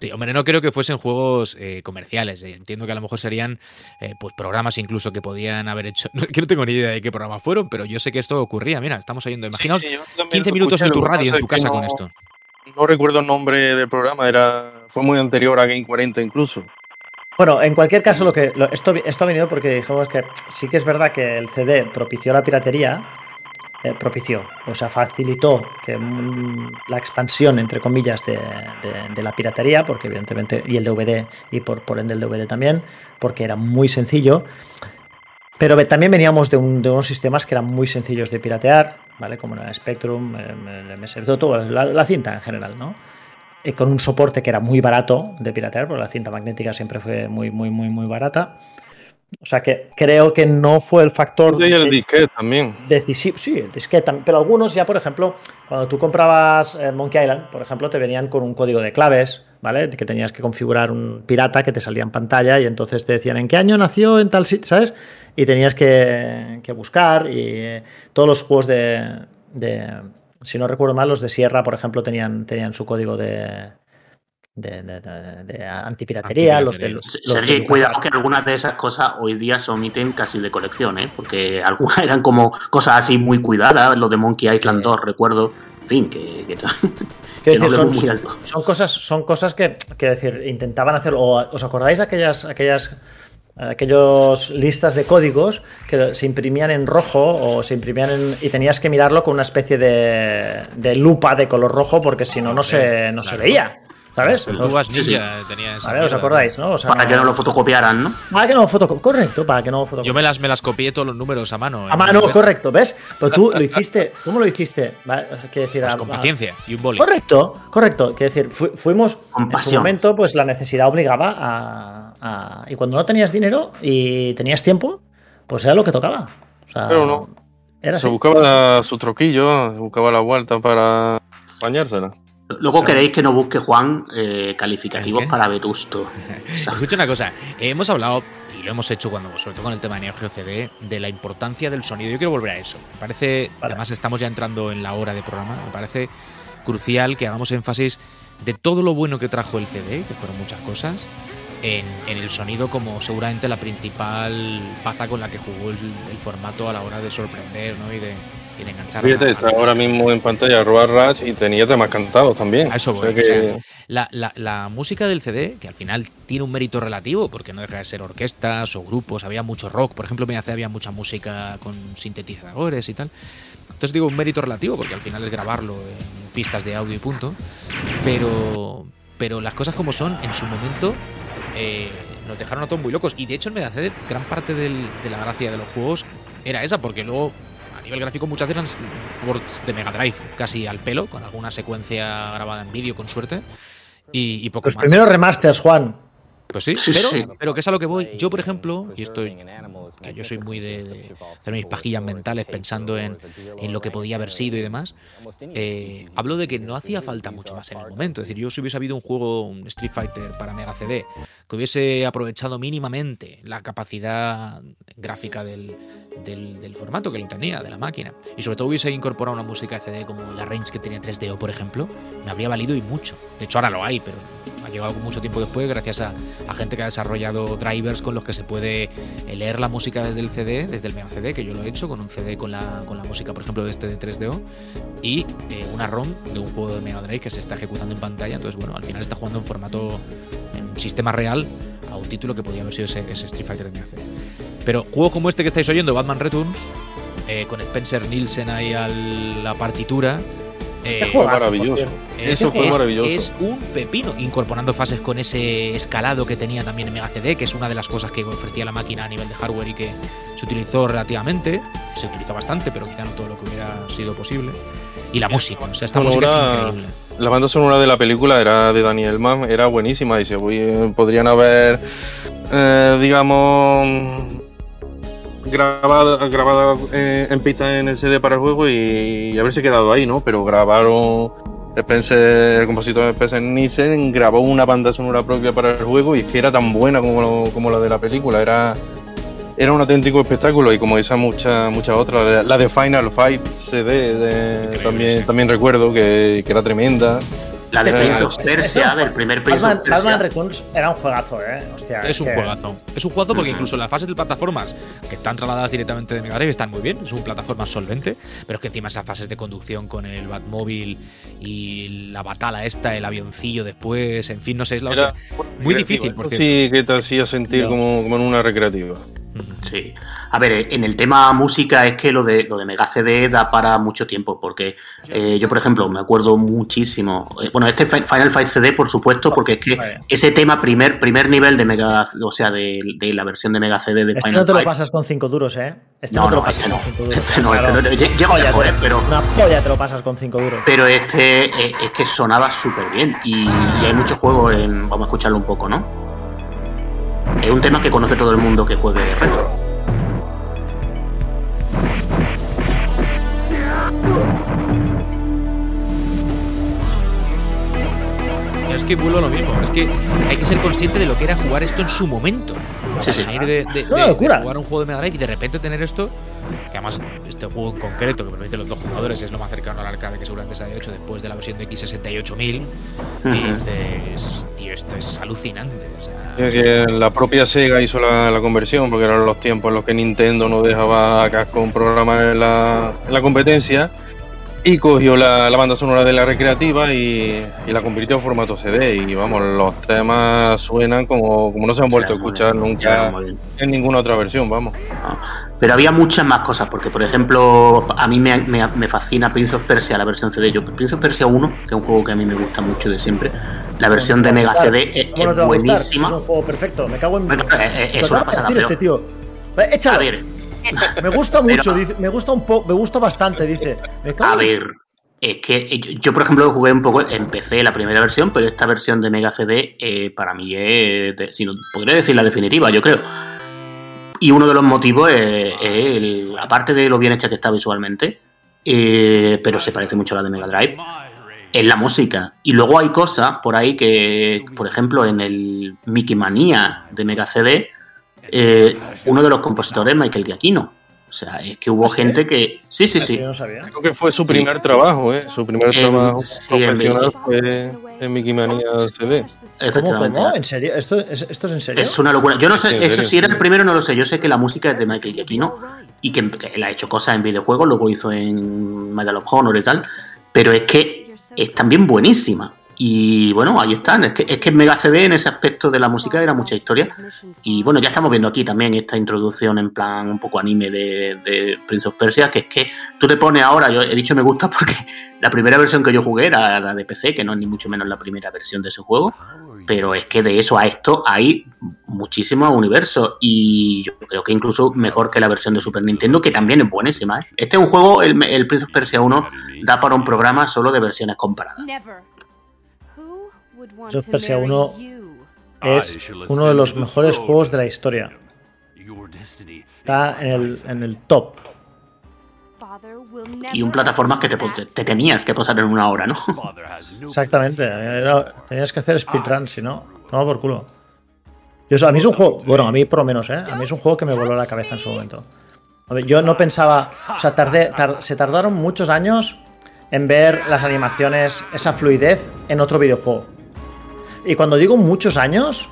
Speaker 1: Sí, hombre, no creo que fuesen juegos eh, comerciales. eh. Entiendo que a lo mejor serían eh, pues programas incluso que podían haber hecho. [LAUGHS] que no tengo ni idea de qué programas fueron, pero yo sé que esto ocurría. Mira, estamos oyendo. Imaginaos
Speaker 5: Sí, sí, yo también
Speaker 1: 15
Speaker 5: lo
Speaker 1: minutos en tu radio, en tu casa
Speaker 5: no-
Speaker 1: con esto.
Speaker 5: No recuerdo el nombre del programa, era fue muy anterior a Game 40 incluso.
Speaker 3: Bueno, en cualquier caso, lo que esto, esto ha venido porque dijimos que sí que es verdad que el CD propició la piratería, eh, propició, o sea, facilitó que mm, la expansión, entre comillas, de, la piratería, porque evidentemente, y el DVD, y por, por ende el DVD también, porque era muy sencillo. Pero también veníamos de, un- de unos sistemas que eran muy sencillos de piratear, ¿vale? Como era Spectrum, eh, el MS, todo, todo, la, la cinta en general, ¿no? Eh, con un soporte que era muy barato de piratear, porque la cinta magnética siempre fue muy, muy, muy, muy barata. O sea que creo que no fue el factor
Speaker 5: Y el disquete también.
Speaker 3: decisivo. Sí, el disquete también. Pero algunos ya, por ejemplo, cuando tú comprabas eh, Monkey Island, por ejemplo, te venían con un código de claves, ¿vale? Que tenías que configurar un pirata que te salía en pantalla y entonces te decían en qué año nació en tal sitio, ¿sabes? Y tenías que, que buscar y eh, todos los juegos de, de- si no recuerdo mal, los de Sierra, por ejemplo, tenían, tenían su código de, de, de- de- de antipiratería, los de los, los
Speaker 4: Sergio, cuidado que algunas de esas cosas hoy día son ítems casi de colección, ¿eh? Porque algunas [LAUGHS] eran como cosas así muy cuidadas, lo de Monkey Island
Speaker 3: Sí.
Speaker 4: 2, recuerdo. En fin, que, que, que
Speaker 3: decir, son, cosas, son cosas que, quiero decir, intentaban hacer. o- ¿Os acordáis aquellas, aquellas, aquellos listas de códigos que se imprimían en rojo o se imprimían en, y tenías que mirarlo con una especie de, de lupa de color rojo porque si no no se, no se veía, ¿sabes?
Speaker 1: El
Speaker 3: Os-
Speaker 1: Tubas
Speaker 4: sí, sí.
Speaker 1: Ninja tenía esa
Speaker 3: ¿vale? ¿Os
Speaker 1: mierda.
Speaker 3: acordáis, no? O sea,
Speaker 4: Para que no lo fotocopiaran, ¿no?
Speaker 3: Para que no fotoco- correcto, para que no fotocopiaran.
Speaker 1: Yo me las, me las copié todos los números a mano.
Speaker 3: A mano, correcto, ¿ves? Pero tú lo hiciste, ¿cómo lo hiciste? Vale, quiero decir,
Speaker 1: pues
Speaker 3: a-
Speaker 1: con
Speaker 3: a-
Speaker 1: paciencia y un boli.
Speaker 3: Correcto, correcto. Quiero decir, fu- fuimos
Speaker 4: Con
Speaker 3: en su momento, pues la necesidad obligaba a, a- Y cuando no tenías dinero y tenías tiempo, pues era lo que tocaba. O sea,
Speaker 5: Pero no.
Speaker 3: Era
Speaker 5: Se buscaba su troquillo, se buscaba la vuelta para bañársela.
Speaker 4: Luego queréis que no busque Juan eh, calificativos para Vetusto. [LAUGHS]
Speaker 1: Escucha una cosa, hemos hablado, y lo hemos hecho cuando, sobre todo con el tema de Neo Geo CD, de la importancia del sonido. Yo quiero volver a eso. Me parece,
Speaker 3: Vale.
Speaker 1: además estamos ya entrando en la hora de programa, me parece crucial que hagamos énfasis de todo lo bueno que trajo el CD, que fueron muchas cosas, en, en el sonido como seguramente la principal paza con la que jugó el, el formato a la hora de sorprender ¿no? y, de, y de enganchar.
Speaker 5: Fíjate,
Speaker 1: a
Speaker 5: está ahora mismo en pantalla Roar Rush y tenía temas cantados también.
Speaker 1: A eso voy,
Speaker 5: O sea
Speaker 1: o sea,
Speaker 5: que-
Speaker 1: La, la- la música del CD, que al final tiene un mérito relativo, porque no deja de ser orquestas o grupos, había mucho rock, por ejemplo, en MAC había mucha música con sintetizadores y tal. Entonces digo un mérito relativo, porque al final es grabarlo en pistas de audio y punto. Pero, pero las cosas como son, en su momento, eh, nos dejaron a todos muy locos. Y de hecho en MegaCD gran parte del- de la gracia de los juegos era esa, porque luego a nivel gráfico muchas eran ports de Mega Drive casi al pelo, con alguna secuencia grabada en vídeo con suerte. Y, y poco
Speaker 3: Los
Speaker 1: más.
Speaker 3: primeros remasters, Juan.
Speaker 1: Pues sí, pero, pero que es a lo que voy. Yo, por ejemplo, y estoy que yo soy muy de, de hacer mis pajillas mentales pensando en, en lo que podía haber sido y demás, eh, hablo de que no hacía falta mucho más en el momento. Es decir, yo si hubiese habido un juego, un Street Fighter para Mega CD, que hubiese aprovechado mínimamente la capacidad gráfica del, del, del formato que lo tenía, de la máquina, y sobre todo hubiese incorporado una música de CD como la range que tenía 3DO, por ejemplo, me habría valido y mucho. De hecho, ahora lo hay, pero llegado mucho tiempo después gracias a, a gente que ha desarrollado drivers con los que se puede eh, leer la música desde el CD, desde el Mega CD, que yo lo he hecho con un CD con la, con la música, por ejemplo, de este de 3DO, y eh, una ROM de un juego de Mega Drive que se está ejecutando en pantalla. Entonces, bueno, al final está jugando en formato, en un sistema real, a un título que podía haber sido ese, ese Street Fighter de Mega CD. Pero juegos como este que estáis oyendo, Batman Returns, eh, con Spencer Nielsen ahí a la partitura. Eh,
Speaker 3: Qué
Speaker 5: Fue
Speaker 3: juegazo, por
Speaker 5: maravilloso.
Speaker 3: cierto.
Speaker 5: Eso fue
Speaker 1: es,
Speaker 5: maravilloso.
Speaker 1: es un pepino, incorporando fases con ese escalado que tenía también en Mega CD, que es una de las cosas que ofrecía la máquina a nivel de hardware y que se utilizó relativamente. Se utilizó bastante, pero quizá no todo lo que hubiera sido posible. Y la música, o sea, esta música es increíble.
Speaker 5: La banda sonora de la película era de Daniel Mann, era buenísima y se podrían haber, eh, digamos, grabado, grabado eh, en pista en el CD para el juego y, haberse quedado ahí, ¿no? Pero grabaron, Spencer, el compositor Spencer Nielsen grabó una banda sonora propia para el juego y es que era tan buena como, como la de la película, era era un auténtico espectáculo y como esa muchas muchas otras, la de- la de Final Fight CD de- también,
Speaker 1: sí.
Speaker 5: también recuerdo que, que era tremenda.
Speaker 4: La de
Speaker 5: Eh,
Speaker 4: Prince of Persia, del primer Prince
Speaker 3: Batman,
Speaker 4: of Persia.
Speaker 3: Batman Returns era un juegazo, ¿eh? Hostia,
Speaker 1: Es un
Speaker 3: que-
Speaker 1: juegazo. Es un juegazo porque incluso las fases de plataformas que están trasladadas directamente de Mega Drive están muy bien. Es un plataforma solvente. Pero es que encima esas fases de conducción con el Batmóvil y la batala esta, el avioncillo después, en fin, no sé, es la
Speaker 5: Era
Speaker 1: hostia. Muy difícil, por cierto.
Speaker 5: Sí, que te hacía sentir como, como en una recreativa.
Speaker 4: Sí. A ver, en el tema música es que lo de, lo de Mega CD da para mucho tiempo, porque eh, yo, por ejemplo, me acuerdo muchísimo. eh, bueno, este Fi- Final Fight CD, por supuesto, porque es que
Speaker 3: Vale.
Speaker 4: ese tema, primer, primer nivel de Mega, o sea, de, de la versión de Mega CD de
Speaker 3: Este
Speaker 4: Final
Speaker 3: no te lo
Speaker 4: Fight.
Speaker 3: pasas con 5 duros, ¿eh? Este
Speaker 4: No,
Speaker 3: no, te lo
Speaker 4: no,
Speaker 3: pasas
Speaker 4: este no.
Speaker 3: con 5 duros.
Speaker 4: Este no, este no. Lle- Llego
Speaker 3: Polla
Speaker 4: lejos,
Speaker 3: te-
Speaker 4: eh, pero.
Speaker 3: Una polla te lo pasas con 5 duros.
Speaker 4: Pero este eh, es que sonaba súper bien y, y hay muchos juegos en. Vamos a escucharlo un poco, ¿no? Es un tema que conoce todo el mundo que juegue retro.
Speaker 1: Es que vuelvo a lo mismo. Es que hay que ser consciente de lo que era jugar esto en su momento. O sea,
Speaker 4: Sí,
Speaker 1: salir de, de- de- de jugar un juego de Mega Drive y de repente tener esto, que además este juego en concreto, que permite los dos jugadores, es lo más cercano al arcade que seguramente se haya hecho después de la versión de X68000. Y dices, tío, esto es alucinante. O sea,
Speaker 5: que la propia Sega hizo la, la conversión, porque eran los tiempos en los que Nintendo no dejaba a Capcom programar en la, en la competencia, y cogió la, la banda sonora de la recreativa y, y la convirtió en formato CD. Y vamos, los temas suenan como, como no se han vuelto a escuchar
Speaker 4: bien,
Speaker 5: nunca en ninguna otra versión, vamos.
Speaker 4: Pero había muchas más cosas, porque por ejemplo, a mí me, me- me fascina Prince of Persia, la versión CD. Yo, Prince of Persia 1, que es un juego que a mí me gusta mucho de siempre, la versión de Mega CD es, buenísima.
Speaker 3: Es un juego perfecto. Me cago en.
Speaker 4: Bueno, eh, eh, es una pasada, pero-
Speaker 3: este tío. Eh, Échalo.
Speaker 4: A ver,
Speaker 3: Me gusta mucho,
Speaker 4: Pero-
Speaker 3: dice, me gusta un poco, me gusta bastante, dice. Me
Speaker 4: a ver, es que yo, yo, por ejemplo, jugué un poco, empecé la primera versión, pero esta versión de Mega CD eh, para mí es, de- si no, podría decir la definitiva, yo creo. Y uno de los motivos es, es el- aparte de lo bien hecha que está visualmente, eh, pero se parece mucho a la de Mega Drive, es la música. Y luego hay cosas por ahí que, por ejemplo, en el Mickey Manía de Mega CD, eh, uno de los compositores es Michael Giacchino. O sea, es que hubo
Speaker 3: ¿Ah, sí?
Speaker 4: gente que... Sí, sí,
Speaker 3: Eso
Speaker 4: sí.
Speaker 3: yo no sabía.
Speaker 5: Creo que fue su primer trabajo, ¿eh? Su primer
Speaker 4: En-
Speaker 5: trabajo
Speaker 4: sí,
Speaker 5: profesional fue en Mickey Mania CD.
Speaker 3: ¿Cómo? ¿En serio? ¿Esto es, esto es en serio?
Speaker 4: Es una locura. Yo no sé, eso
Speaker 5: serio,
Speaker 4: si era el primero no lo sé. Yo sé que la música es de Michael Giacchino y que, que él ha hecho cosas en videojuegos, luego hizo en Medal of Honor y tal, pero es que es también buenísima. Y bueno, ahí están. Es que, es que Mega CD en ese aspecto de la música era mucha historia. Y bueno, ya estamos viendo aquí también esta introducción en plan un poco anime de, de Prince of Persia, que es que tú te pones ahora, yo he dicho me gusta porque [LAUGHS] la primera versión que yo jugué era la de PC, que no es ni mucho menos la primera versión de ese juego, pero es que de eso a esto hay muchísimos universos y yo creo que incluso mejor que la versión de Super Nintendo, que también es buenísima. ¿eh? Este es un juego, el, el Prince of Persia 1, da para un programa solo de versiones comparadas.
Speaker 3: Prince of Persia 1 Es uno de los mejores juegos de la historia. Está en el, en el top.
Speaker 4: Y un plataformas que te, te, te tenías que pasar en una hora, ¿no? [LAUGHS]
Speaker 3: Exactamente. Era- tenías que hacer speedrun, si no, toma por culo. Yo, a mí es un juego, bueno, a mí por lo menos, ¿eh? A mí es un juego que me voló la cabeza en su momento. A ver, yo no pensaba, o sea, tardé, tar- se tardaron muchos años en ver las animaciones, esa fluidez en otro videojuego. Y cuando digo muchos años,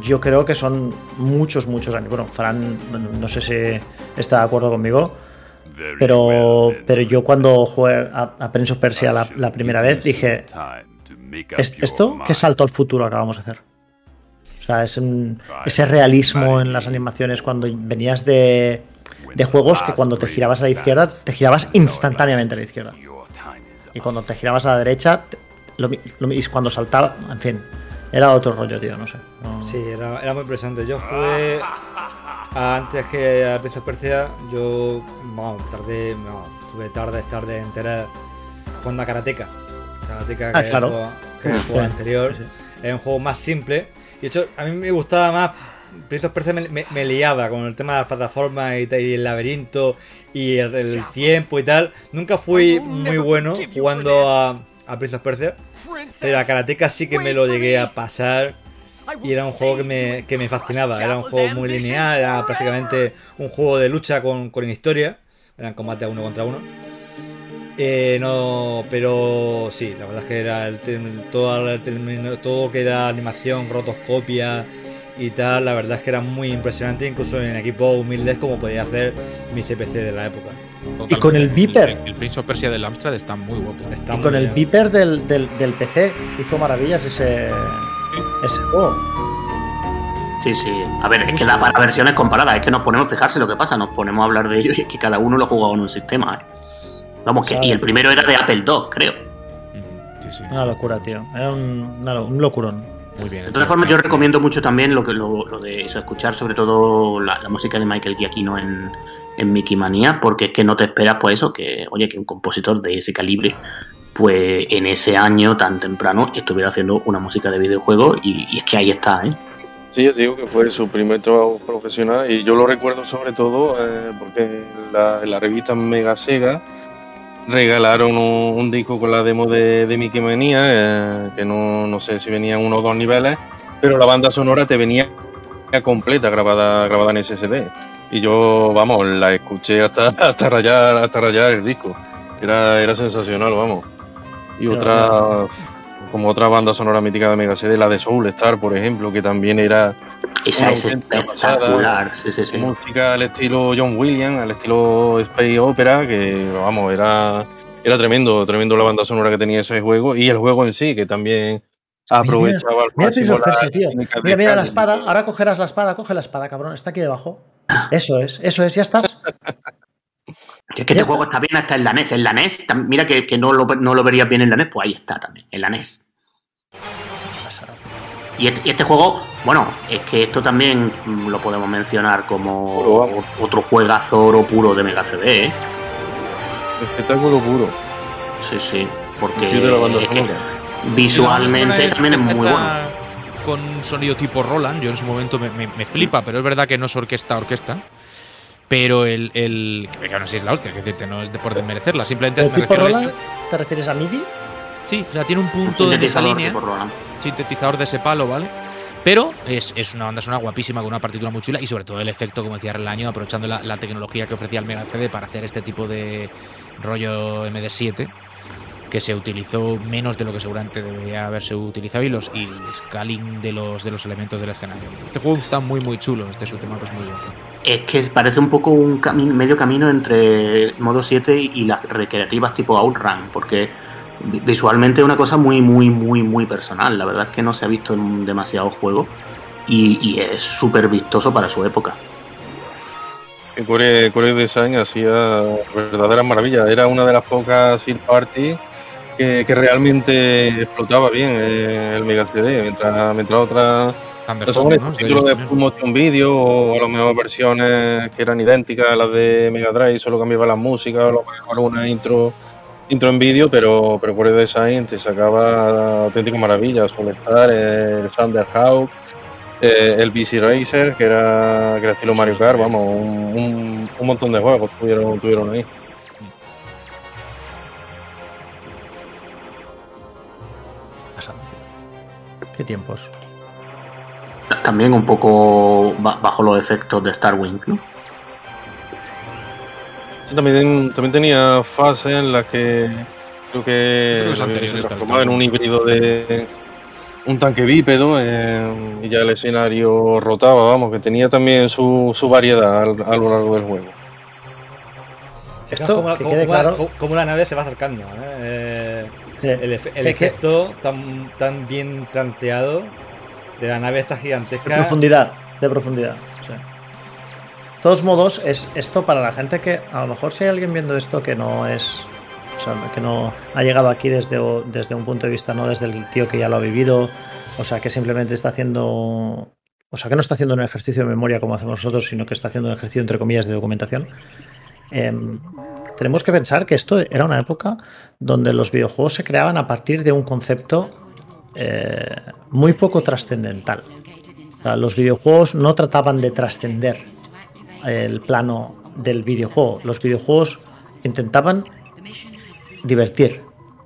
Speaker 3: yo creo que son muchos, muchos años. Bueno, Fran, no sé si está de acuerdo conmigo, pero, pero yo cuando jugué a, a Prince of Persia la, la primera vez dije, ¿es- ¿esto qué salto al futuro acabamos de hacer? O sea, es un- ese realismo en las animaciones cuando venías de, de juegos que cuando te girabas a la izquierda, te girabas instantáneamente a la izquierda. Y cuando te girabas a la derecha, te- lo lo y cuando saltaba, en fin, era otro rollo, tío, no sé. no-
Speaker 2: Sí, era, era muy impresionante. Yo jugué antes que a Prince of Persia, yo vamos, tardé, no, tuve tardes, tardes enteras jugando a Karateka. Karateka, que
Speaker 3: Ah,
Speaker 2: es el
Speaker 3: claro.
Speaker 2: juego, que es el juego
Speaker 3: Sí,
Speaker 2: anterior.
Speaker 3: sí,
Speaker 2: Era un juego más simple. Y de hecho, a mí me gustaba más. Prince of Persia me, me- me liaba con el tema de las plataformas y, tal, y el laberinto y el, el tiempo y tal. Nunca fui muy bueno jugando a, a Prince of Persia. Pero a Karateka sí que me lo llegué a pasar. Y era un juego que me, que me fascinaba. Era un juego muy lineal, era prácticamente un juego de lucha con, con historia. Eran combates uno contra uno. Eh, no, pero sí, la verdad es que era el, todo, el todo que era animación, rotoscopia y tal, la verdad es que era muy impresionante, incluso en equipos humildes como podía hacer mi CPC de la época.
Speaker 3: Y con el Viper.
Speaker 1: El, el Prince of Persia del Amstrad está muy guapo.
Speaker 2: Está
Speaker 3: Y
Speaker 2: muy
Speaker 3: con el. Viper del, del, del PC hizo maravillas ese, ese juego.
Speaker 4: Sí, sí. A ver, es que da para versiones comparadas. Es que nos ponemos, fijarse lo que pasa, nos ponemos a hablar de ello y es que cada uno lo ha jugado en un sistema. ¿eh? Vamos, que, y el primero era de Apple II, creo.
Speaker 3: Sí, sí, una locura, tío. Era un, un locurón.
Speaker 1: Muy bien.
Speaker 4: De todas formas, yo recomiendo mucho también lo que lo, de eso, escuchar sobre todo la, música de Michael Giacchino en, en Mickey Manía, porque es que no te esperas, pues eso, que, oye, que un compositor de ese calibre, pues en ese año tan temprano estuviera haciendo una música de videojuego y, es que ahí está, ¿eh?
Speaker 5: Sí, yo digo que fue su primer trabajo profesional y yo lo recuerdo sobre todo eh, porque en la, revista Mega Sega regalaron un, disco con la demo de, de Mickey Manía, eh, que no, no, sé si venían uno o dos niveles, pero la banda sonora te venía completa grabada, grabada en SSD. Y yo, vamos, la escuché hasta, [LAUGHS] hasta rayar, hasta rayar el disco. Era, era sensacional, vamos. Y otra como otra banda sonora mítica de Mega CD, la de Soul Star, por ejemplo, que también era.
Speaker 4: Esa es espectacular, sí, sí, sí.
Speaker 5: Música al estilo John Williams, al estilo Space Opera, que vamos, era, era tremendo, tremendo la banda sonora que tenía ese juego y el juego en sí, que también aprovechaba
Speaker 3: mira, mira, Mira, mira la espada, ahora cogerás la espada, coge la espada, cabrón, está aquí debajo. Eso es, eso es, ya estás.
Speaker 4: Es que este juego está bien hasta en la NES. En la NES, mira que, no, lo, no, lo, verías bien en la NES, pues ahí está también, en la NES. Y este, este, juego, bueno, es que esto también lo podemos mencionar como otro juegazo oro puro de Mega CD, ¿eh?
Speaker 5: Espectáculo puro.
Speaker 4: Sí, sí, porque visualmente también es muy bueno.
Speaker 1: Con un sonido tipo Roland, yo en su momento me, me flipa, pero es verdad que no es orquesta orquesta. Pero el, el que no sé si es la hostia, que decirte, no es de por desmerecerla, simplemente
Speaker 3: ¿El tipo Roland, ¿Te refieres a MIDI?
Speaker 1: Sí, o sea, tiene un punto de esa línea, sintetizador de ese palo, ¿vale? Pero es, es, una banda sonora guapísima con una partitura muy chula y sobre todo el efecto, como decía el año, aprovechando la, la, tecnología que ofrecía el Mega CD para hacer este tipo de rollo MD7 que se utilizó menos de lo que seguramente debería haberse utilizado y los y el scaling de los de los elementos del escenario. Este juego está muy muy chulo, este es un tema pues muy bueno.
Speaker 4: Es que parece un poco un camino, medio camino entre modo 7 y las recreativas tipo Outrun, porque visualmente es una cosa muy muy muy muy personal. La verdad es que no se ha visto en demasiados juegos y, y es súper vistoso para su época.
Speaker 5: Core, Core Design hacía verdaderas maravillas. Era una de las pocas Field Party que, realmente explotaba bien eh, el Mega CD, mientras, mientras otras ¿no? títulos de full motion video o a lo mejor versiones que eran idénticas a las de Mega Drive, solo cambiaba la música o a lo mejor una intro intro en vídeo, pero, pero por el design te sacaba auténticas maravillas, estar el Thunderhawk, eh, el BC Racer, que era, que era estilo Mario Kart, vamos, un, un, montón de juegos tuvieron, tuvieron ahí.
Speaker 3: ¿Qué tiempos?
Speaker 4: También un poco bajo los efectos de Starwing, ¿no?
Speaker 5: También, también tenía fases en las que creo que se transformaba en un híbrido de un tanque bípedo eh, y ya el escenario rotaba, vamos, que tenía también su, su variedad a lo largo del juego.
Speaker 2: Esto, como, la, nave se va acercando. ¿eh? [LAUGHS] el, efecto tan, tan bien planteado de la nave esta gigantesca.
Speaker 3: De profundidad, de profundidad. De todos modos, es esto para la gente que a lo mejor si hay alguien viendo esto que no es. O sea, que no ha llegado aquí desde, desde un punto de vista, no desde el tío que ya lo ha vivido, o sea, que simplemente está haciendo. O sea, que no está haciendo un ejercicio de memoria como hacemos nosotros, sino que está haciendo un ejercicio, entre comillas, de documentación. Em, tenemos que pensar que esto era una época donde los videojuegos se creaban a partir de un concepto eh, muy poco trascendental. los videojuegos no trataban de trascender el plano del videojuego. Los videojuegos intentaban divertir,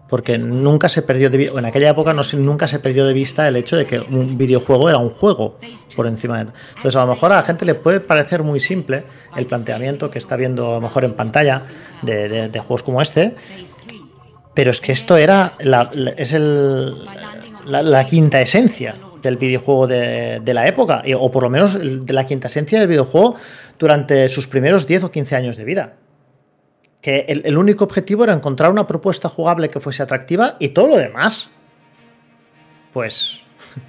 Speaker 3: porque nunca se perdió de en aquella época nunca se perdió de vista el hecho de que un videojuego era un juego por encima de entonces a lo mejor a la gente le puede parecer muy simple el planteamiento que está viendo a lo mejor en pantalla de, juegos como este pero es que esto era la, es la, quinta esencia del videojuego de, de, la época o por lo menos de la quinta esencia del videojuego durante sus primeros 10 o 15 años de vida que el, único objetivo era encontrar una propuesta jugable que fuese atractiva y todo lo demás, pues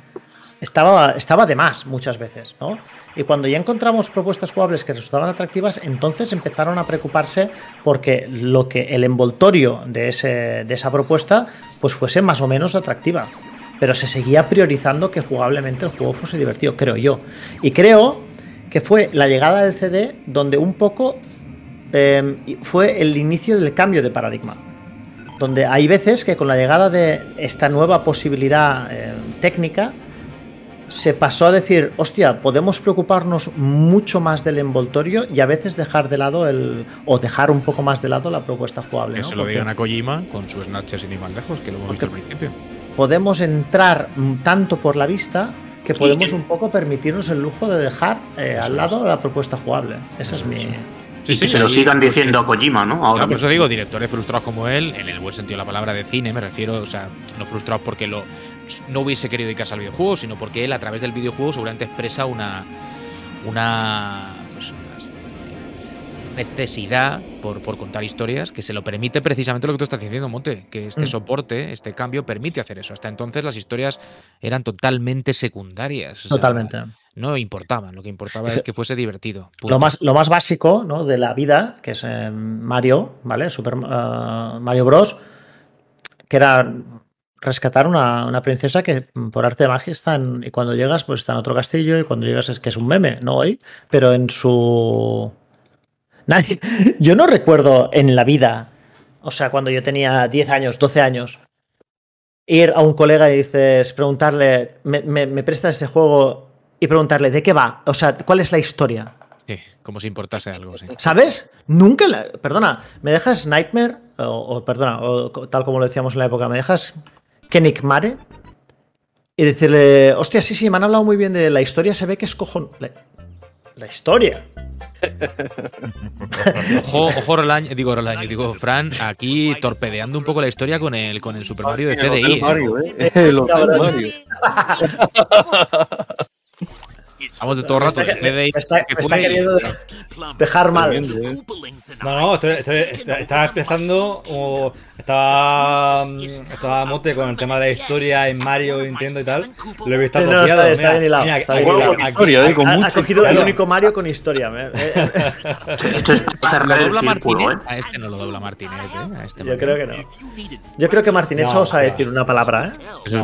Speaker 3: [LAUGHS] estaba, estaba de más muchas veces, ¿no? Y cuando ya encontramos propuestas jugables que resultaban atractivas, entonces empezaron a preocuparse porque lo que el envoltorio de, ese, de esa propuesta pues fuese más o menos atractiva. Pero se seguía priorizando que jugablemente el juego fuese divertido, creo yo. Y creo que fue la llegada del CD donde un poco eh, fue el inicio del cambio de paradigma. Donde hay veces que con la llegada de esta nueva posibilidad eh, técnica, se pasó a decir, hostia, podemos preocuparnos mucho más del envoltorio y a veces dejar de lado el. o dejar un poco más de lado la propuesta jugable.
Speaker 1: Que
Speaker 3: ¿no?
Speaker 1: se lo
Speaker 3: Porque
Speaker 1: digan a Kojima con su Snatcher sin ir más lejos, que lo hemos visto al principio.
Speaker 3: Podemos entrar mm, tanto por la vista que podemos un poco permitirnos el lujo de dejar eh, al lado la propuesta jugable. Esa es mi.
Speaker 4: Y que se lo sigan diciendo a Kojima, ¿no? Ahora
Speaker 1: Claro, por eso digo, directores frustrados como él, en el buen sentido de la palabra de cine, me refiero, o sea, no frustrados porque lo no hubiese querido dedicarse al videojuego, sino porque él a través del videojuego seguramente expresa una pues, una necesidad por, por contar historias que se lo permite precisamente lo que tú estás diciendo, Monte, que este
Speaker 3: Mm.
Speaker 1: soporte, este cambio permite hacer eso. Hasta entonces las historias eran totalmente secundarias. o sea,
Speaker 3: Totalmente.
Speaker 1: no importaban, lo que importaba es que fuese divertido.
Speaker 3: Lo más, lo más básico ¿no? de la vida, que es eh, Mario, ¿vale? Super eh, Mario Bros. Que era rescatar una, una princesa que mm, por arte de magia está en, y cuando llegas pues está en otro castillo y cuando llegas es que es un meme, no hoy, pero en su... Nadie, [LAUGHS] yo no recuerdo en la vida, o sea, cuando yo tenía 10 años, 12 años, ir a un colega y dices, preguntarle, me, me- me prestas ese juego y preguntarle, ¿de qué va? O sea, ¿cuál es la historia?
Speaker 1: Sí, como si importase algo, sí.
Speaker 3: ¿Sabes? Nunca, la- perdona, ¿me dejas Nightmare? O, o, perdona, o tal como lo decíamos en la época, ¿me dejas Kenik Mare? Y decirle, hostia, sí, sí, me han hablado muy bien de la historia, se ve que es cojón. La, historia.
Speaker 1: Ojo, ojo Rolaño, digo Rolaño, digo Fran, aquí torpedeando un poco la historia con el, con el Super Mario de
Speaker 5: El
Speaker 1: CDI. ¿eh?
Speaker 5: Mario, ¿eh? [LAUGHS] El. Mario. [LAUGHS]
Speaker 1: Vamos de todo el rato de CDI.
Speaker 3: Me está, me está queriendo dejar mal.
Speaker 5: ¿eh?
Speaker 2: No, no, estoy, estoy- está- estaba expresando o estaba, mm, estaba mote con el tema de la historia en Mario, Nintendo y tal. Lo he visto
Speaker 3: Sí, no,
Speaker 2: copiado.
Speaker 3: está- está bien hilado, está bien
Speaker 2: aquí-
Speaker 3: hilado.
Speaker 2: aquí-
Speaker 5: Historia, eh, con
Speaker 3: Ha, ha
Speaker 5: mucha
Speaker 3: cogido el
Speaker 2: claro.
Speaker 3: único Mario con historia. me- eh, [LAUGHS]
Speaker 4: Esto es para
Speaker 1: ¿Lo
Speaker 4: cerrar el círculo? ¿eh?
Speaker 1: A este no lo dobla Martinet, ¿eh? A este
Speaker 3: Yo
Speaker 1: Mario.
Speaker 3: creo que no. Yo creo que Martinet
Speaker 2: No,
Speaker 3: solo sabe decir una palabra, ¿eh?
Speaker 1: Eso es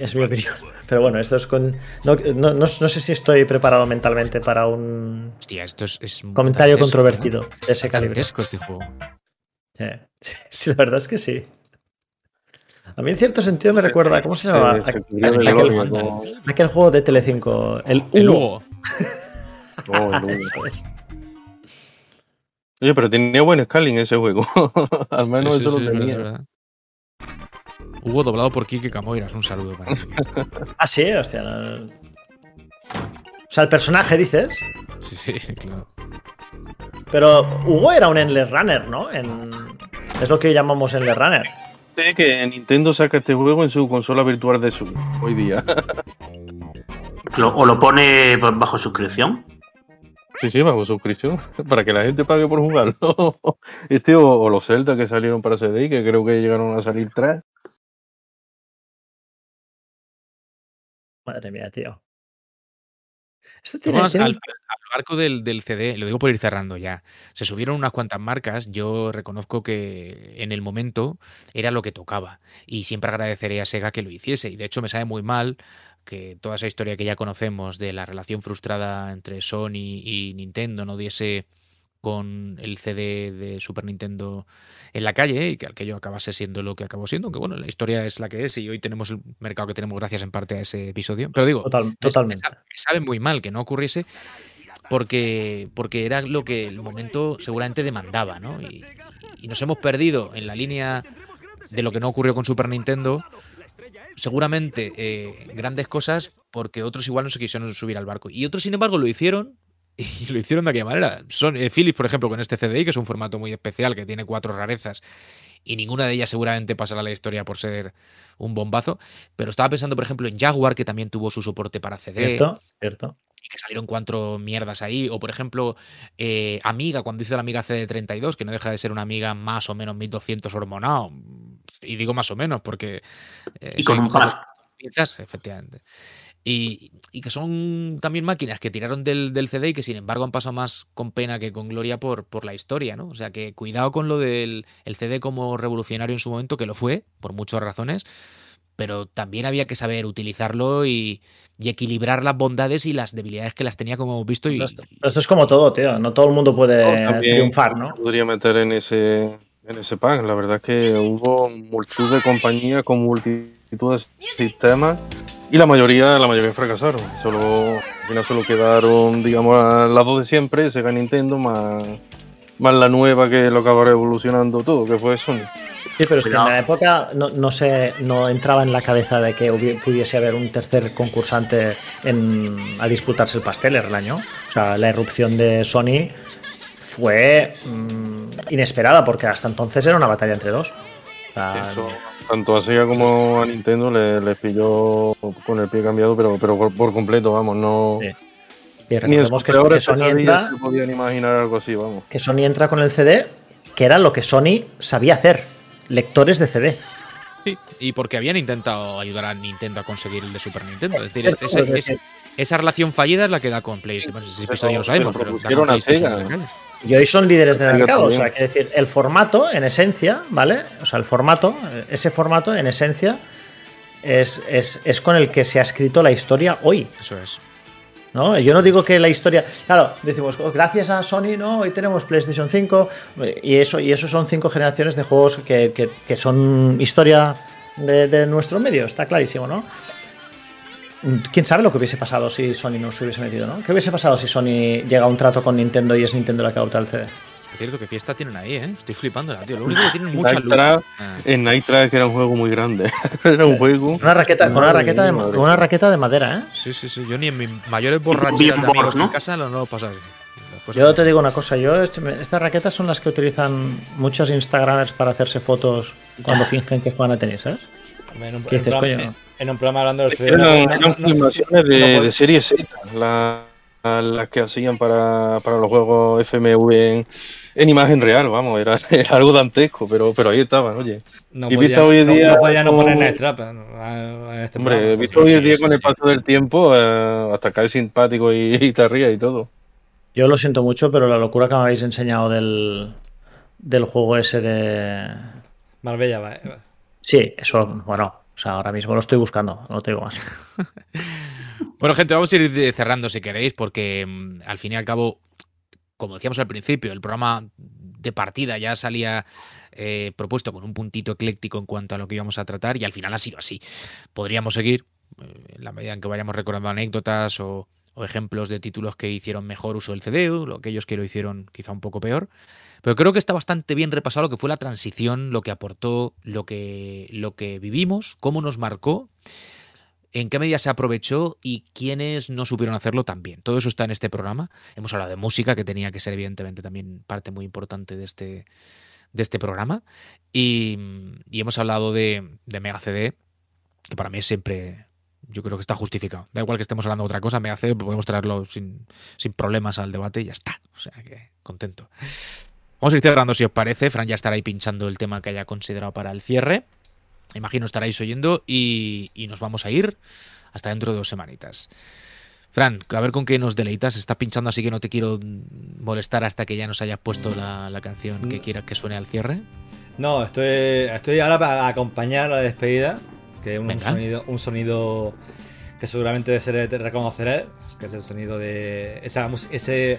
Speaker 3: Es mi opinión. Pero bueno, esto es con. No, no, no- no sé si estoy preparado mentalmente para un
Speaker 1: Hostia, esto es,
Speaker 3: comentario controvertido de ese
Speaker 1: Es
Speaker 3: calibre.
Speaker 1: este juego.
Speaker 3: Sí. [LAUGHS] Sí, la verdad es que sí. A mí en cierto sentido me recuerda, ¿cómo se llama?
Speaker 5: Se- se
Speaker 3: Aqu-
Speaker 5: cubrió de
Speaker 3: aquel, juego de Telecinco, el Hugo.
Speaker 5: Oh, el Hugo. [LAUGHS] Oye, pero tenía buen scaling ese juego. [LAUGHS] Al menos
Speaker 1: Sí,
Speaker 5: eso
Speaker 1: sí,
Speaker 5: lo tenía.
Speaker 1: Hugo doblado por Kike Camoiras. Un saludo para Kike. [LAUGHS]
Speaker 3: Ah, sí, hostia. no. O sea, el personaje dices.
Speaker 1: Sí, sí, claro.
Speaker 3: Pero Hugo era un Endless Runner, ¿no? En... Es lo que llamamos Endless Runner.
Speaker 5: Sé que Nintendo saca este juego en su consola virtual de Switch hoy día. [LAUGHS]
Speaker 4: Lo- o lo pone bajo suscripción.
Speaker 5: Sí, sí, bajo suscripción. [LAUGHS] Para que la gente pague por jugarlo. Este o, o los Zelda que salieron para CDI, que creo que llegaron a salir tres.
Speaker 3: Madre mía, tío. Esto tiene,
Speaker 1: vamos
Speaker 3: tiene
Speaker 1: al,
Speaker 3: un-
Speaker 1: al barco del, del CD, lo digo por ir cerrando ya. Se subieron unas cuantas marcas. Yo reconozco que en el momento era lo que tocaba. Y siempre agradeceré a Sega que lo hiciese. Y de hecho me sabe muy mal que toda esa historia que ya conocemos de la relación frustrada entre Sony y Nintendo no diese con el CD de Super Nintendo en la calle y que aquello acabase siendo lo que acabó siendo. Aunque bueno, la historia es la que es y hoy tenemos el mercado que tenemos gracias en parte a ese episodio. Pero digo,
Speaker 3: Total- totalmente.
Speaker 1: Me sabe, me sabe muy mal que no ocurriese porque, porque era lo que el momento seguramente demandaba, ¿no? Y, y nos hemos perdido en la línea de lo que no ocurrió con Super Nintendo. Seguramente eh, grandes cosas porque otros igual no se quisieron subir al barco. Y otros, sin embargo, lo hicieron y [LAUGHS] lo hicieron de aquella manera. Son eh, Philips, por ejemplo, con este CDI, que es un formato muy especial, que tiene cuatro rarezas, y ninguna de ellas seguramente pasará a la historia por ser un bombazo. Pero estaba pensando, por ejemplo, en Jaguar, que también tuvo su soporte para CD
Speaker 3: Cierto, cierto.
Speaker 1: y que salieron cuatro mierdas ahí. O, por ejemplo, eh, Amiga, cuando hizo la Amiga CD32, que no deja de ser una Amiga más o menos 1200 hormonado. Y digo más o menos porque. eh,
Speaker 4: Y con un
Speaker 1: efectivamente. Y, y, que son también máquinas que tiraron del, del, CD y que sin embargo han pasado más con pena que con gloria por, por la historia, ¿no? O sea que cuidado con lo del el CD como revolucionario en su momento, que lo fue, por muchas razones, pero también había que saber utilizarlo y, y equilibrar las bondades y las debilidades que las tenía como hemos visto. Y,
Speaker 3: esto, esto, es como todo, tío. No todo el mundo puede no, triunfar, ¿no?
Speaker 5: Podría meter en ese, en ese pack. La verdad es que hubo multitud de compañías con multitud de sistemas y la mayoría, la mayoría fracasaron. Solo, al final solo quedaron, digamos, al lado de siempre, Sega Nintendo, más, más la nueva que lo acaba revolucionando todo, que fue Sony.
Speaker 3: Sí, pero es que en la época no, no, se, no entraba en la cabeza de que pudiese haber un tercer concursante en, a disputarse el pastel el año. O sea, la irrupción de Sony fue mmm, inesperada porque hasta entonces era una batalla entre dos. O sea,
Speaker 5: Eso, tanto a Sega como a Nintendo les le pilló con el pie cambiado, pero, pero por, por completo, vamos, no.
Speaker 3: Sí. Y recordemos que, que Sony entra.
Speaker 5: Se podían imaginar algo así, vamos.
Speaker 3: Que Sony entra con el CD, que era lo que Sony sabía hacer lectores de CD.
Speaker 1: Sí, y porque habían intentado ayudar a Nintendo a conseguir el de Super Nintendo. Es decir, esa, esa, esa relación fallida es la que da con PlayStation. Si episodio lo sabemos, pero da con PlayStation.
Speaker 3: Y hoy son líderes del mercado. O sea, que decir, el formato, en esencia, ¿vale? O sea, el formato, ese formato, en esencia, es, es, es con el que se ha escrito la historia hoy.
Speaker 1: Eso es.
Speaker 3: ¿No? Yo no digo que la historia. Claro, decimos, gracias a Sony, ¿no? Hoy tenemos PlayStation 5. Y eso, y eso son cinco generaciones de juegos que, que, que son historia de, de, nuestro medio, está clarísimo, ¿no? ¿Quién sabe lo que hubiese pasado si Sony no se hubiese metido, ¿no? ¿Qué hubiese pasado si Sony llega a un trato con Nintendo y es Nintendo la que adopta el CD?
Speaker 1: Es cierto, que fiesta tienen ahí, ¿eh? Estoy flipando, tío. Lo único que tienen mucha luz.
Speaker 5: Ah. En Night Track era un juego muy grande. [LAUGHS] era un juego.
Speaker 3: Una raqueta, con, una raqueta de, con una raqueta de madera, ¿eh?
Speaker 1: Sí, sí, sí. Yo ni en mis mayores borracheras de amigos ¿no? en casa lo no pasaba.
Speaker 3: Yo te digo una cosa, yo este, estas raquetas son las que utilizan muchos Instagramers para hacerse fotos cuando fingen que juegan a tenis, ¿sabes?
Speaker 2: En un,
Speaker 3: ¿Qué dices, coño?
Speaker 2: En un programa hablando del
Speaker 5: Eran, eran filmaciones de, de serie Z, la, las que hacían para, para los juegos FMV en, en imagen real, vamos, era, [LAUGHS] era, algo dantesco, pero, pero ahí estaban, oye.
Speaker 2: No
Speaker 5: y
Speaker 2: podía,
Speaker 5: visto hoy en
Speaker 2: no,
Speaker 5: día.
Speaker 2: no podía no poner en este
Speaker 5: Hombre,
Speaker 2: programa,
Speaker 5: visto hoy en día con el paso del tiempo, eh, hasta cae simpático y, y te rías y todo.
Speaker 3: Yo lo siento mucho, pero la locura que me habéis enseñado del, del juego ese de.
Speaker 2: Marbella, va. eh.
Speaker 3: Sí, eso, bueno, o sea, ahora mismo lo estoy buscando, no te digo más. [LAUGHS]
Speaker 1: Bueno, gente, vamos a ir cerrando si queréis, porque mm, al fin y al cabo, como decíamos al principio, el programa de partida ya salía eh, propuesto con un puntito ecléctico en cuanto a lo que íbamos a tratar y al final ha sido así. Podríamos seguir eh, en la medida en que vayamos recordando anécdotas o, o ejemplos de títulos que hicieron mejor uso del CDU, o aquellos que lo hicieron quizá un poco peor. Pero creo que está bastante bien repasado lo que fue la transición, lo que aportó, lo que, lo que vivimos, cómo nos marcó en qué medida se aprovechó y quiénes no supieron hacerlo también. Todo eso está en este programa. Hemos hablado de música, que tenía que ser evidentemente también parte muy importante de este, de este programa. Y, y hemos hablado de, de Mega CD, que para mí es siempre, yo creo que está justificado. Da igual que estemos hablando de otra cosa, Mega CD podemos traerlo sin, sin problemas al debate y ya está. O sea que contento. Vamos a ir cerrando si os parece. Fran ya estará ahí pinchando el tema que haya considerado para el cierre. Imagino estaréis oyendo y, y, nos vamos a ir hasta dentro de dos semanitas. Fran, a ver con qué nos deleitas. Está pinchando, así que no te quiero molestar hasta que ya nos hayas puesto la, la canción que quieras que suene al cierre.
Speaker 2: No, estoy, estoy ahora para acompañar la despedida, que es un
Speaker 1: Venga.
Speaker 2: sonido, un sonido que seguramente ser, te reconoceré, que es el sonido de esa, ese, eh,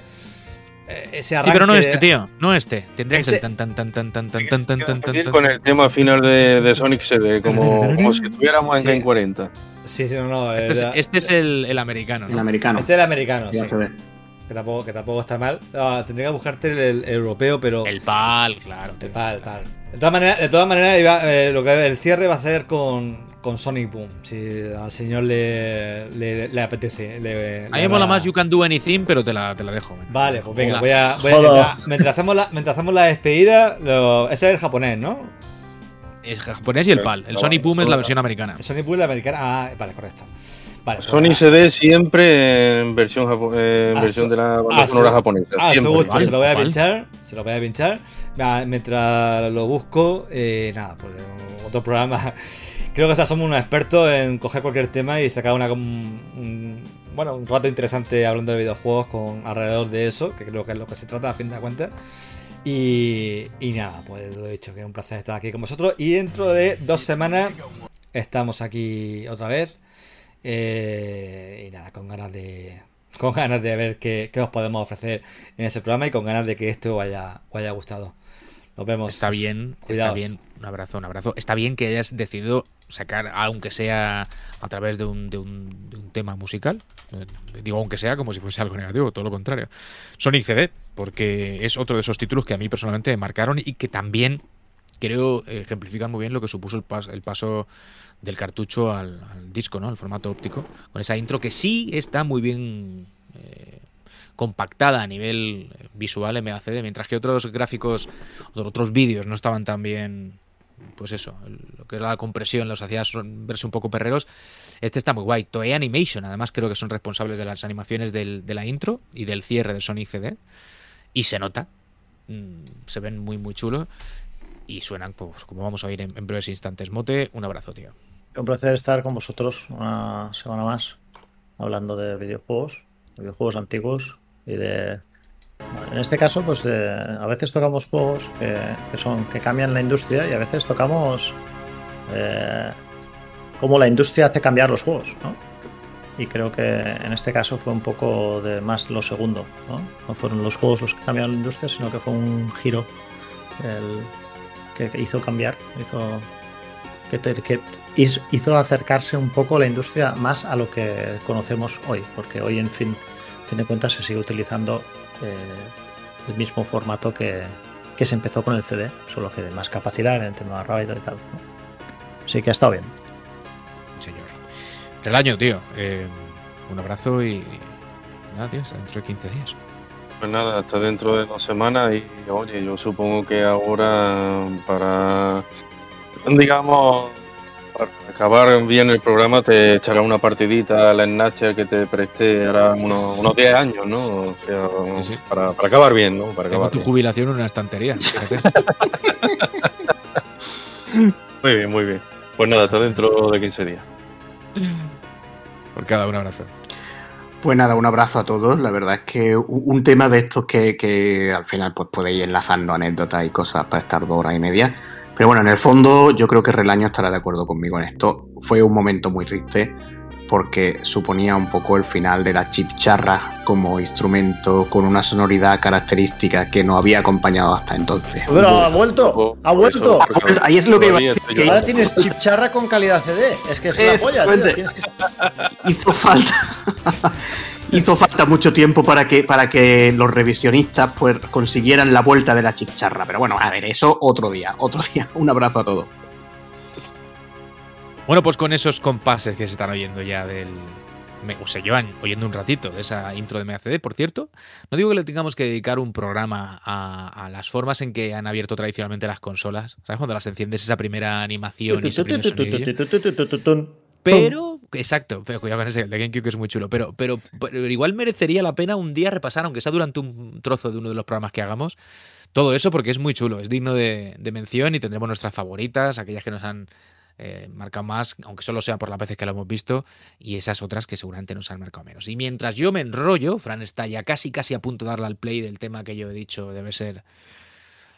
Speaker 2: ese
Speaker 1: Sí,
Speaker 2: arranque.
Speaker 1: pero no este, tío. No este. Tendría que ser
Speaker 2: Este-
Speaker 1: tan tan tan tan tan tan tan tan tan tan
Speaker 5: Ir
Speaker 1: tan.
Speaker 5: con el tema final de, de Sonic CD, como, como si estuviéramos en
Speaker 2: Sí.
Speaker 5: Game 40.
Speaker 2: Sí, sí, no, no.
Speaker 1: Este es, este es el, el americano,
Speaker 4: El
Speaker 1: ¿no?
Speaker 4: americano.
Speaker 2: este es el americano,
Speaker 4: Ya
Speaker 2: sí,
Speaker 4: se ve.
Speaker 2: que, tampoco, que tampoco está mal. Ah, tendría que buscarte el, el europeo, pero...
Speaker 1: El PAL, claro.
Speaker 2: El tal, tal. De todas maneras, de todas maneras iba- eh, lo que el cierre va a ser con, con Sonic Boom. Si al señor le, le, le apetece. Le,
Speaker 1: A mí me mola más You Can Do Anything, pero te la, te la dejo. venga.
Speaker 2: Vale, pues venga, voy a. voy a- mientras, mientras hacemos la, mientras hacemos la despedida, lo- ese es el japonés, ¿no?
Speaker 1: Es japonés y el PAL. El Sonic Boom es la versión americana.
Speaker 2: El Sonic Boom la americana. Ah, vale, correcto. Vale, pues
Speaker 5: Sony
Speaker 2: nada.
Speaker 5: CD siempre en versión, japo- eh, en
Speaker 2: Ah,
Speaker 5: versión
Speaker 2: su-
Speaker 5: de la
Speaker 2: ah, su-
Speaker 5: sonora japonesa.
Speaker 2: Ah, su gusto,
Speaker 1: vale,
Speaker 2: se lo voy a pinchar. Se lo voy a pinchar. Mientras lo busco, eh, nada, pues otro programa creo que somos unos expertos en coger cualquier tema y sacar una, un, bueno, un rato interesante hablando de videojuegos con alrededor de eso, que creo que es lo que se trata a fin de cuentas. Y, y nada, pues lo he dicho, que es un placer estar aquí con vosotros. Y dentro de dos semanas estamos aquí otra vez. Eh, y nada, con ganas de. Con ganas de ver qué, qué, os podemos ofrecer en ese programa y con ganas de que esto os haya, os haya gustado. Nos vemos.
Speaker 1: Está bien, está bien. Un abrazo, un abrazo. Está bien que hayas decidido sacar, aunque sea a través de un, de un, tema musical. Digo, aunque sea como si fuese algo negativo, todo lo contrario. Sonic CD, porque es otro de esos títulos que a mí personalmente me marcaron y que también creo ejemplifican muy bien lo que supuso el, pas, el paso del cartucho al, al, disco, ¿no? El formato óptico. Con esa intro que sí está muy bien eh, compactada a nivel visual MACD, mientras que otros gráficos, otros vídeos no estaban tan bien pues eso, lo que es la compresión los hacía verse un poco perreros. Este está muy guay. Toei Animation, además, creo que son responsables de las animaciones del, de la intro y del cierre de Sonic CD. Y se nota. Se ven muy, muy chulos. Y suenan, pues, como vamos a oír en, en breves instantes. Mote, un abrazo, tío.
Speaker 3: Un placer estar con vosotros una semana más, hablando de videojuegos, de videojuegos antiguos y de en este caso, pues eh, a veces tocamos juegos que, son que cambian la industria y a veces tocamos eh, cómo la industria hace cambiar los juegos, ¿no? Y creo que en este caso fue un poco más lo segundo, ¿no? No fueron los juegos los que cambiaron la industria, sino que fue un giro el que hizo cambiar, hizo que, hizo acercarse un poco la industria más a lo que conocemos hoy, porque hoy en fin, en fin de cuentas se sigue utilizando el mismo formato que, que, se empezó con el CD, solo que de más capacidad en tema rápido y tal. ¿no? Así que ha estado bien.
Speaker 1: Señor. El año, tío. Eh, un abrazo y, y, nada, tío, hasta dentro de 15 días.
Speaker 5: Pues nada, hasta dentro de dos semanas y oye, yo supongo que ahora para, digamos, para acabar bien el programa te echará una partidita a la Snatcher que te presté hará unos, unos 10 años, ¿no? O sea, sí, sí. Para, para, acabar bien, ¿no? Para
Speaker 1: Tengo
Speaker 5: acabar
Speaker 1: tu
Speaker 5: bien.
Speaker 1: jubilación en una estantería. [LAUGHS]
Speaker 5: muy bien, muy bien. Pues nada, hasta dentro de 15 días.
Speaker 1: Por cada un abrazo.
Speaker 4: Pues nada, un abrazo a todos. La verdad es que un tema de estos que, que al final pues podéis enlazarnos anécdotas y cosas para estar dos horas y media. Pero bueno, en el fondo yo creo que Relaño estará de acuerdo conmigo en esto. Fue un momento muy triste porque suponía un poco el final de la chipcharra como instrumento con una sonoridad característica que no había acompañado hasta entonces.
Speaker 3: Pero ha vuelto, ha vuelto.
Speaker 4: Ha vuelto. Ahí es lo que iba a decir.
Speaker 3: Que ahora tienes chipcharra con calidad CD. Es que es la polla, tío. Tienes que...
Speaker 4: Hizo falta. [LAUGHS] hizo falta mucho tiempo para que, para que los revisionistas pues consiguieran la vuelta de la chicharra. Pero bueno, a ver, eso otro día, otro día. Un abrazo a todos.
Speaker 1: Bueno, pues con esos compases que se están oyendo ya del. O se llevan oyendo un ratito de esa intro de MACD, por cierto. No digo que le tengamos que dedicar un programa a, a las formas en que han abierto tradicionalmente las consolas. ¿Sabes? Cuando las enciendes esa primera animación y ese primer Pero, exacto, pero cuidado con ese, el de GameCube que es muy chulo. Pero, pero, pero, igual merecería la pena un día repasar, aunque sea durante un trozo de uno de los programas que hagamos, todo eso porque es muy chulo, es digno de, de mención y tendremos nuestras favoritas, aquellas que nos han eh, marcado más, aunque solo sea por las veces que lo hemos visto, y esas otras que seguramente nos han marcado menos. Y mientras yo me enrollo, Fran está ya casi, casi a punto de darle al play del tema que yo he dicho debe ser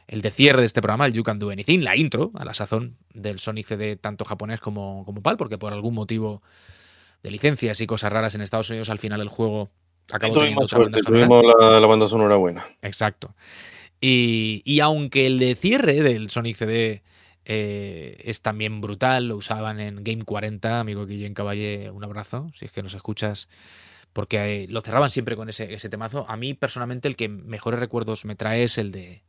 Speaker 1: el de cierre de este programa, el You Can Do Anything, la intro, a la sazón del Sonic CD tanto japonés como, como PAL, porque por algún motivo de licencias y cosas raras en Estados Unidos al final el juego acabó teniendo otra
Speaker 5: banda sonora. Tuvimos la, la, banda sonora buena.
Speaker 1: Exacto. Y, y, aunque el de cierre del Sonic CD eh, es también brutal, lo usaban en Game 40, amigo Guillén Caballé, un abrazo, si es que nos escuchas porque eh, lo cerraban siempre con ese, ese, temazo. A mí personalmente el que mejores recuerdos me trae es el de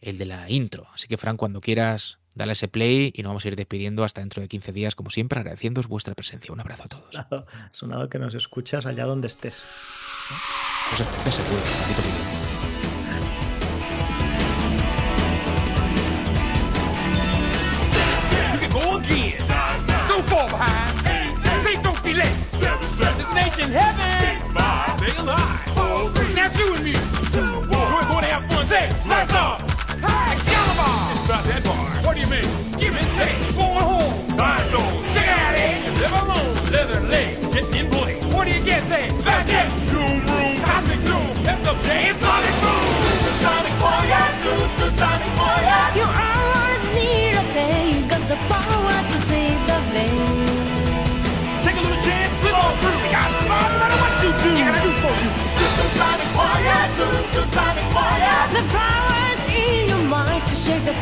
Speaker 1: el de la intro. Así que, Fran, cuando quieras, dale ese play y nos vamos a ir despidiendo hasta dentro de 15 días, como siempre, agradeciéndoos vuestra presencia. Un abrazo a todos.
Speaker 3: Sonado, sonado que nos escuchas allá donde estés.
Speaker 1: Pues escucha seguro, maldito
Speaker 6: Nation heaven. Now shoot me. about that bar. What do you mean? Give and take. Going home. Five doors, check it out of Live alone. Leather legs. Get in place. What do you get there? Back in. Zoom room. Cosmic zoom. That's up to Sonic boom. Sonic voyage. Sonic voyage. You're
Speaker 7: all I need a there. You got the power to save the day.
Speaker 6: Take a little chance. Slip on through. You got smart no matter what you do. You gotta do for you.
Speaker 7: Sonic voyage. Sonic voyage. The power's in your mind to shake the